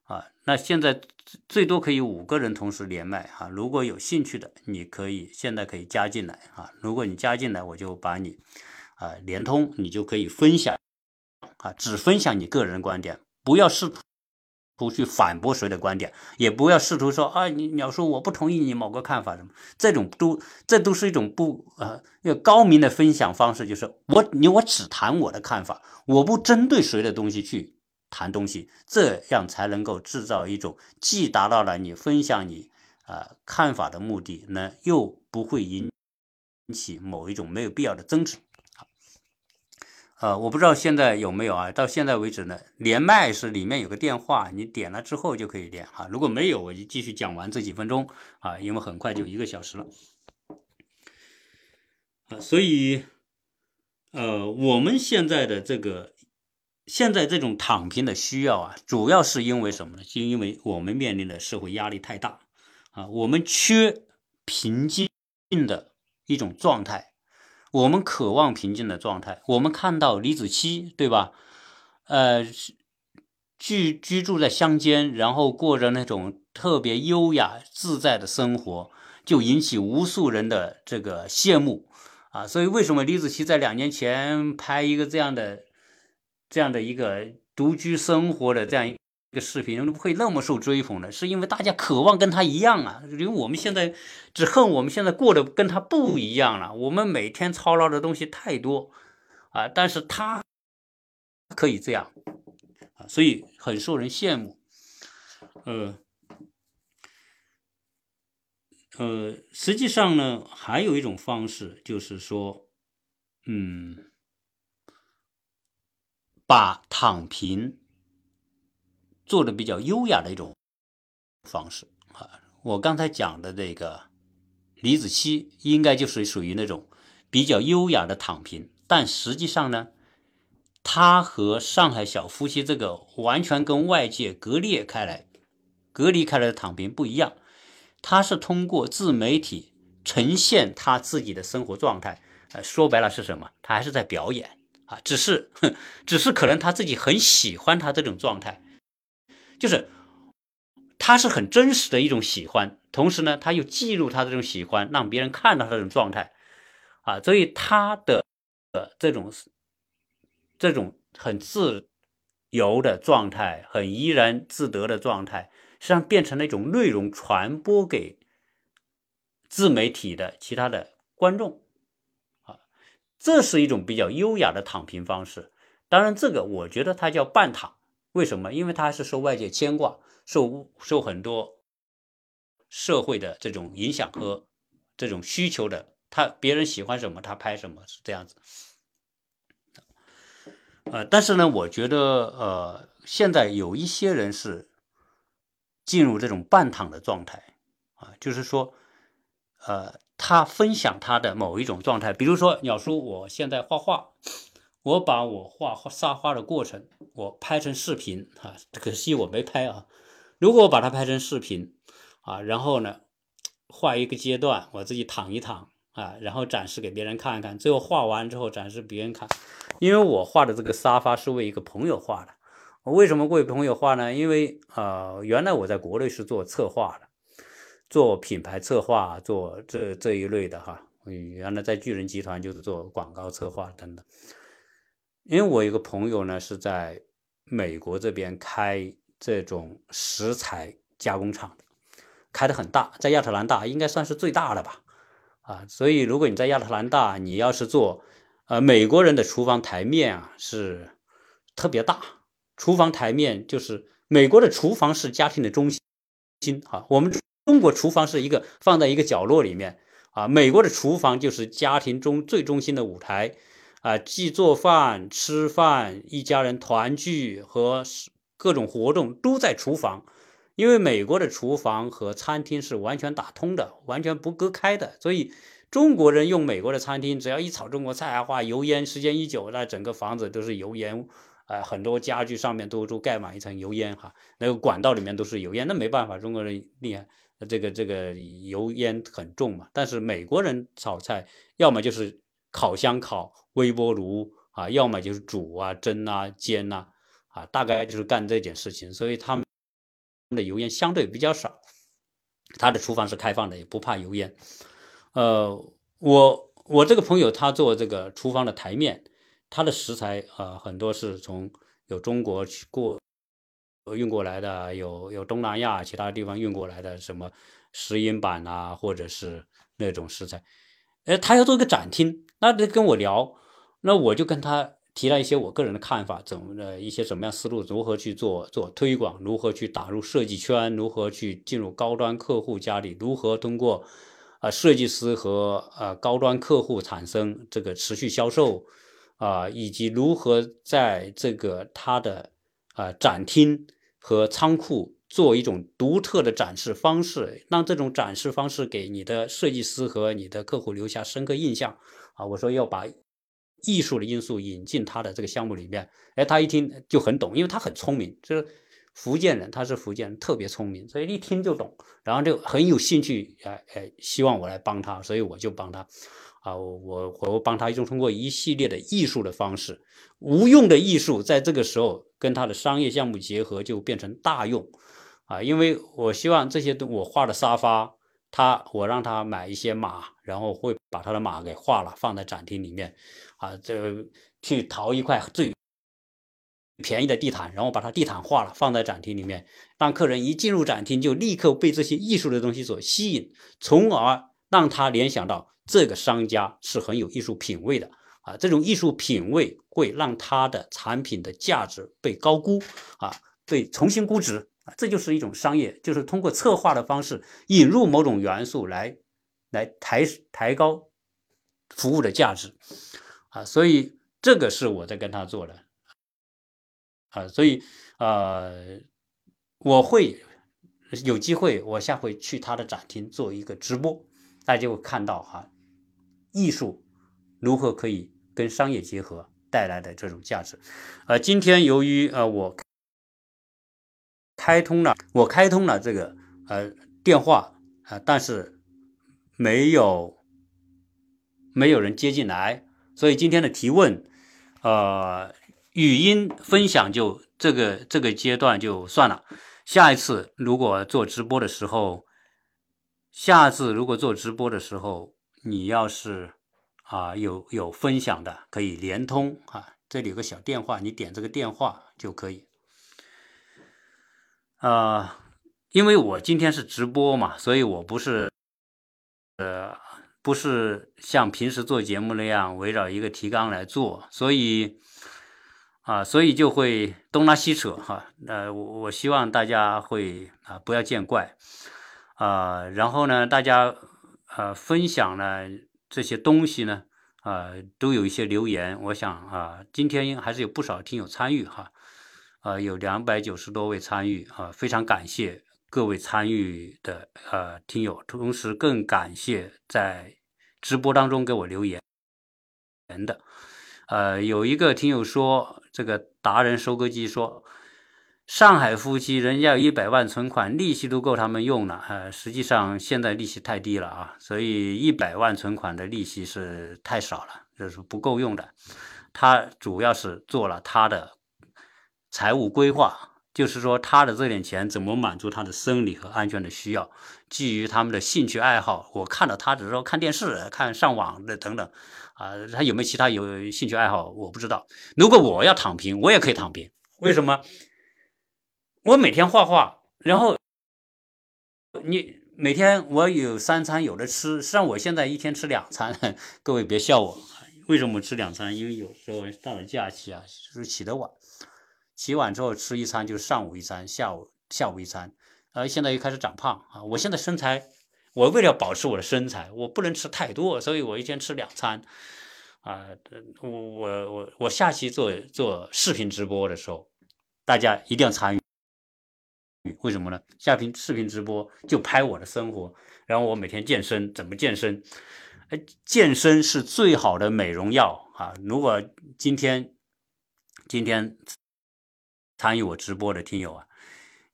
啊，那现在最多可以五个人同时连麦啊！如果有兴趣的，你可以现在可以加进来啊！如果你加进来，我就把你啊连通，你就可以分享啊，只分享你个人观点，不要试图不去反驳谁的观点，也不要试图说啊，你鸟叔我不同意你某个看法什么，这种都这都是一种不啊要高明的分享方式，就是我你我只谈我的看法，我不针对谁的东西去。谈东西，这样才能够制造一种既达到了你分享你啊看法的目的，呢又不会引起某一种没有必要的争执。呃，我不知道现在有没有啊？到现在为止呢，连麦是里面有个电话，你点了之后就可以连哈。如果没有，我就继续讲完这几分钟啊，因为很快就一个小时了。啊，所以呃，我们现在的这个。现在这种躺平的需要啊，主要是因为什么呢？就因为我们面临的社会压力太大啊，我们缺平静的一种状态，我们渴望平静的状态。我们看到李子柒，对吧？呃，居居住在乡间，然后过着那种特别优雅自在的生活，就引起无数人的这个羡慕啊。所以，为什么李子柒在两年前拍一个这样的、这样的一个独居生活的这样这？个视频会那么受追捧呢？是因为大家渴望跟他一样啊！因为我们现在只恨我们现在过得跟他不一样了。我们每天操劳的东西太多啊，但是他可以这样啊，所以很受人羡慕。呃呃，实际上呢，还有一种方式，就是说，嗯，把躺平。做的比较优雅的一种方式啊，我刚才讲的这个李子柒应该就是属于那种比较优雅的躺平，但实际上呢，他和上海小夫妻这个完全跟外界隔裂开来、隔离开来的躺平不一样，他是通过自媒体呈现他自己的生活状态，呃，说白了是什么？他还是在表演啊，只是，只是可能他自己很喜欢他这种状态。就是，他是很真实的一种喜欢，同时呢，他又记录他这种喜欢，让别人看到他这种状态，啊，所以他的这种这种很自由的状态，很怡然自得的状态，实际上变成了一种内容传播给自媒体的其他的观众，啊，这是一种比较优雅的躺平方式。当然，这个我觉得它叫半躺。为什么？因为他是受外界牵挂，受受很多社会的这种影响和这种需求的。他别人喜欢什么，他拍什么，是这样子。呃，但是呢，我觉得呃，现在有一些人是进入这种半躺的状态啊，就是说，呃，他分享他的某一种状态，比如说鸟叔，我现在画画。我把我画沙发的过程，我拍成视频啊，可惜我没拍啊。如果我把它拍成视频啊，然后呢，画一个阶段，我自己躺一躺啊，然后展示给别人看一看，最后画完之后展示别人看。因为我画的这个沙发是为一个朋友画的，我为什么为朋友画呢？因为呃，原来我在国内是做策划的，做品牌策划，做这这一类的哈。原来在巨人集团就是做广告策划等等。因为我一个朋友呢，是在美国这边开这种食材加工厂的，开的很大，在亚特兰大应该算是最大的吧，啊，所以如果你在亚特兰大，你要是做，呃，美国人的厨房台面啊是特别大，厨房台面就是美国的厨房是家庭的中心，啊，我们中国厨房是一个放在一个角落里面，啊，美国的厨房就是家庭中最中心的舞台。啊，既做饭、吃饭，一家人团聚和各种活动都在厨房，因为美国的厨房和餐厅是完全打通的，完全不隔开的。所以中国人用美国的餐厅，只要一炒中国菜，话油烟时间一久，那整个房子都是油烟，啊，很多家具上面都都盖满一层油烟，哈，那个管道里面都是油烟，那没办法，中国人厉害，这个这个油烟很重嘛。但是美国人炒菜，要么就是烤箱烤。微波炉啊，要么就是煮啊、蒸啊、煎呐，啊，大概就是干这件事情，所以他们的油烟相对比较少。他的厨房是开放的，也不怕油烟。呃，我我这个朋友他做这个厨房的台面，他的食材啊很多是从有中国去过运过来的，有有东南亚其他地方运过来的，什么石英板啊，或者是那种食材。哎，他要做一个展厅，那他跟我聊。那我就跟他提了一些我个人的看法，怎么的一些怎么样思路，如何去做做推广，如何去打入设计圈，如何去进入高端客户家里，如何通过啊设计师和呃高端客户产生这个持续销售啊，以及如何在这个他的啊展厅和仓库做一种独特的展示方式，让这种展示方式给你的设计师和你的客户留下深刻印象啊。我说要把。艺术的因素引进他的这个项目里面，哎，他一听就很懂，因为他很聪明，就是福建人，他是福建人，特别聪明，所以一听就懂，然后就很有兴趣，哎哎，希望我来帮他，所以我就帮他，啊，我我帮他用通过一系列的艺术的方式，无用的艺术，在这个时候跟他的商业项目结合，就变成大用，啊，因为我希望这些都我画的沙发。他，我让他买一些马，然后会把他的马给画了，放在展厅里面，啊，这去淘一块最便宜的地毯，然后把他地毯画了，放在展厅里面，让客人一进入展厅就立刻被这些艺术的东西所吸引，从而让他联想到这个商家是很有艺术品位的，啊，这种艺术品位会让他的产品的价值被高估，啊，被重新估值。啊这就是一种商业，就是通过策划的方式引入某种元素来，来抬抬高服务的价值，啊，所以这个是我在跟他做的，啊，所以呃，我会有机会，我下回去他的展厅做一个直播，大家就会看到哈，艺术如何可以跟商业结合带来的这种价值，呃，今天由于呃我。开通了，我开通了这个呃电话啊，但是没有没有人接进来，所以今天的提问，呃，语音分享就这个这个阶段就算了。下一次如果做直播的时候，下次如果做直播的时候，你要是啊有有分享的，可以连通啊，这里有个小电话，你点这个电话就可以。啊，因为我今天是直播嘛，所以我不是，呃，不是像平时做节目那样围绕一个提纲来做，所以，啊，所以就会东拉西扯哈。呃，我我希望大家会啊不要见怪，啊，然后呢，大家呃分享呢这些东西呢，啊，都有一些留言，我想啊，今天还是有不少听友参与哈。呃，有两百九十多位参与啊，非常感谢各位参与的呃听友，同时更感谢在直播当中给我留言的。呃，有一个听友说，这个达人收割机说，上海夫妻人家有一百万存款，利息都够他们用了。呃，实际上现在利息太低了啊，所以一百万存款的利息是太少了，这是不够用的。他主要是做了他的。财务规划就是说，他的这点钱怎么满足他的生理和安全的需要？基于他们的兴趣爱好，我看到他只是说看电视、看上网的等等，啊，他有没有其他有兴趣爱好我不知道。如果我要躺平，我也可以躺平。为什么？我每天画画，然后你每天我有三餐有的吃，实际上我现在一天吃两餐。各位别笑我，为什么吃两餐？因为有时候到了假期啊，就是起得晚。洗碗之后吃一餐，就是上午一餐，下午下午一餐，呃，现在又开始长胖啊！我现在身材，我为了保持我的身材，我不能吃太多，所以我一天吃两餐，啊，我我我我下期做做视频直播的时候，大家一定要参与，为什么呢？下频视频直播就拍我的生活，然后我每天健身，怎么健身？哎，健身是最好的美容药啊！如果今天今天。参与我直播的听友啊，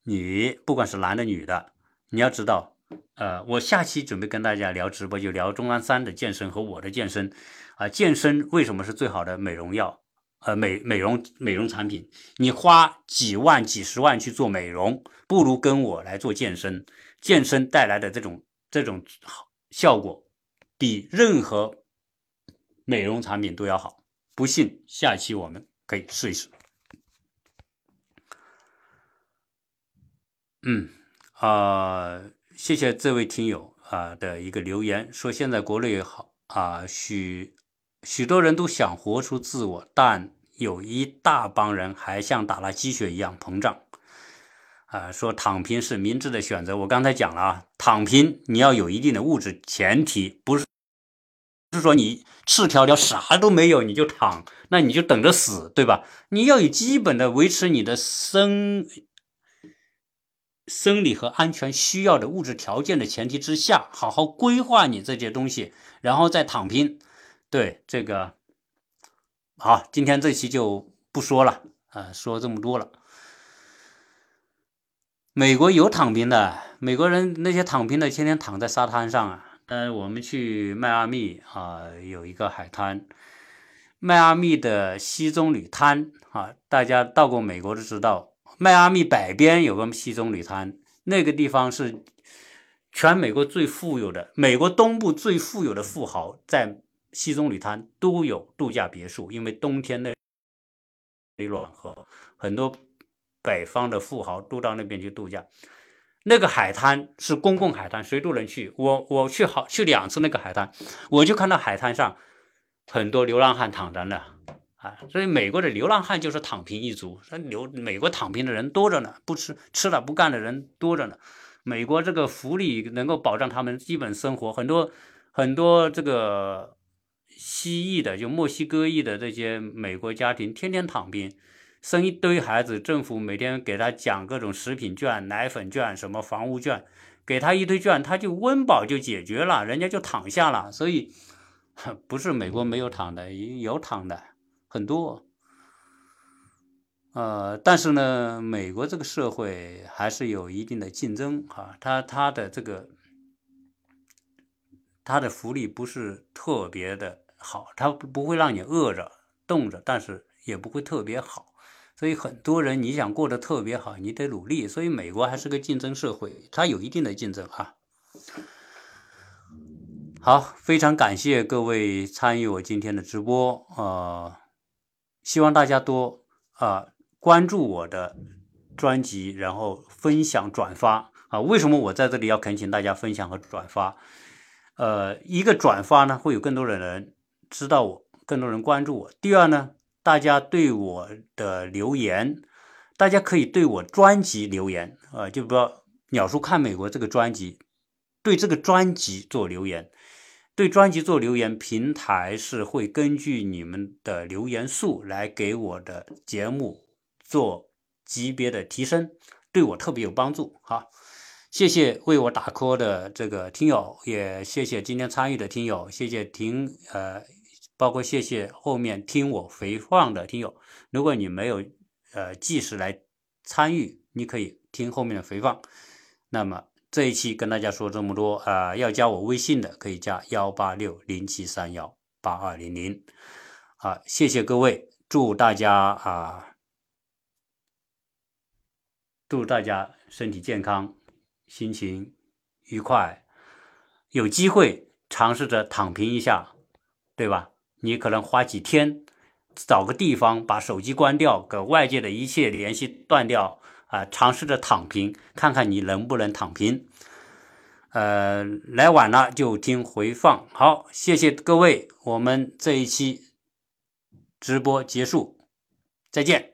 你不管是男的女的，你要知道，呃，我下期准备跟大家聊直播，就聊钟南山的健身和我的健身啊。健身为什么是最好的美容药？呃，美美容美容产品，你花几万几十万去做美容，不如跟我来做健身。健身带来的这种这种效果，比任何美容产品都要好。不信，下期我们可以试一试。嗯啊，谢谢这位听友啊的一个留言，说现在国内好啊，许许多人都想活出自我，但有一大帮人还像打了鸡血一样膨胀啊。说躺平是明智的选择，我刚才讲了啊，躺平你要有一定的物质前提，不是不是说你赤条条啥都没有你就躺，那你就等着死，对吧？你要有基本的维持你的生。生理和安全需要的物质条件的前提之下，好好规划你这些东西，然后再躺平。对这个，好，今天这期就不说了啊，说这么多了。美国有躺平的，美国人那些躺平的天天躺在沙滩上啊。呃，我们去迈阿密啊，有一个海滩，迈阿密的西棕榈滩啊，大家到过美国都知道，迈阿密北边有个西棕榈滩，那个地方是全美国最富有的，美国东部最富有的富豪在西棕榈滩都有度假别墅，因为冬天那里暖和，很多北方的富豪都到那边去度假。那个海滩是公共海滩，谁都能去。我我去好去两次那个海滩，我就看到海滩上很多流浪汉躺着呢，啊，所以美国的流浪汉就是躺平一族。那流美国躺平的人多着呢，不吃吃了不干的人多着呢。美国这个福利能够保障他们基本生活，很多很多这个西裔的，就墨西哥裔的这些美国家庭天天躺平。生一堆孩子，政府每天给他讲各种食品券、奶粉券、什么房屋券，给他一堆券，他就温饱就解决了，人家就躺下了。所以 不是美国没有躺的，有躺的很多。呃，但是呢，美国这个社会还是有一定的竞争啊，他他的这个他的福利不是特别的好，他不会让你饿着冻着，但是也不会特别好。所以很多人你想过得特别好，你得努力。所以美国还是个竞争社会，它有一定的竞争啊。好，非常感谢各位参与我今天的直播啊，希望大家多啊关注我的专辑，然后分享转发啊。为什么我在这里要恳请大家分享和转发？呃，一个转发呢，会有更多的人知道我，更多人关注我。第二呢？大家对我的留言，大家可以对我专辑留言啊，就比如《鸟叔看美国》这个专辑，对这个专辑做留言，对专辑做留言，平台是会根据你们的留言数来给我的节目做级别的提升，对我特别有帮助。哈，谢谢为我打 call 的这个听友，也谢谢今天参与的听友，谢谢听呃。包括谢谢后面听我回放的听友，如果你没有呃计时来参与，你可以听后面的回放。那么这一期跟大家说这么多啊，要加我微信的可以加幺八六零七三幺八二零零。啊，谢谢各位，祝大家啊，祝大家身体健康，心情愉快，有机会尝试着躺平一下，对吧？你可能花几天，找个地方把手机关掉，跟外界的一切联系断掉啊，尝试着躺平，看看你能不能躺平。呃，来晚了就听回放。好，谢谢各位，我们这一期直播结束，再见。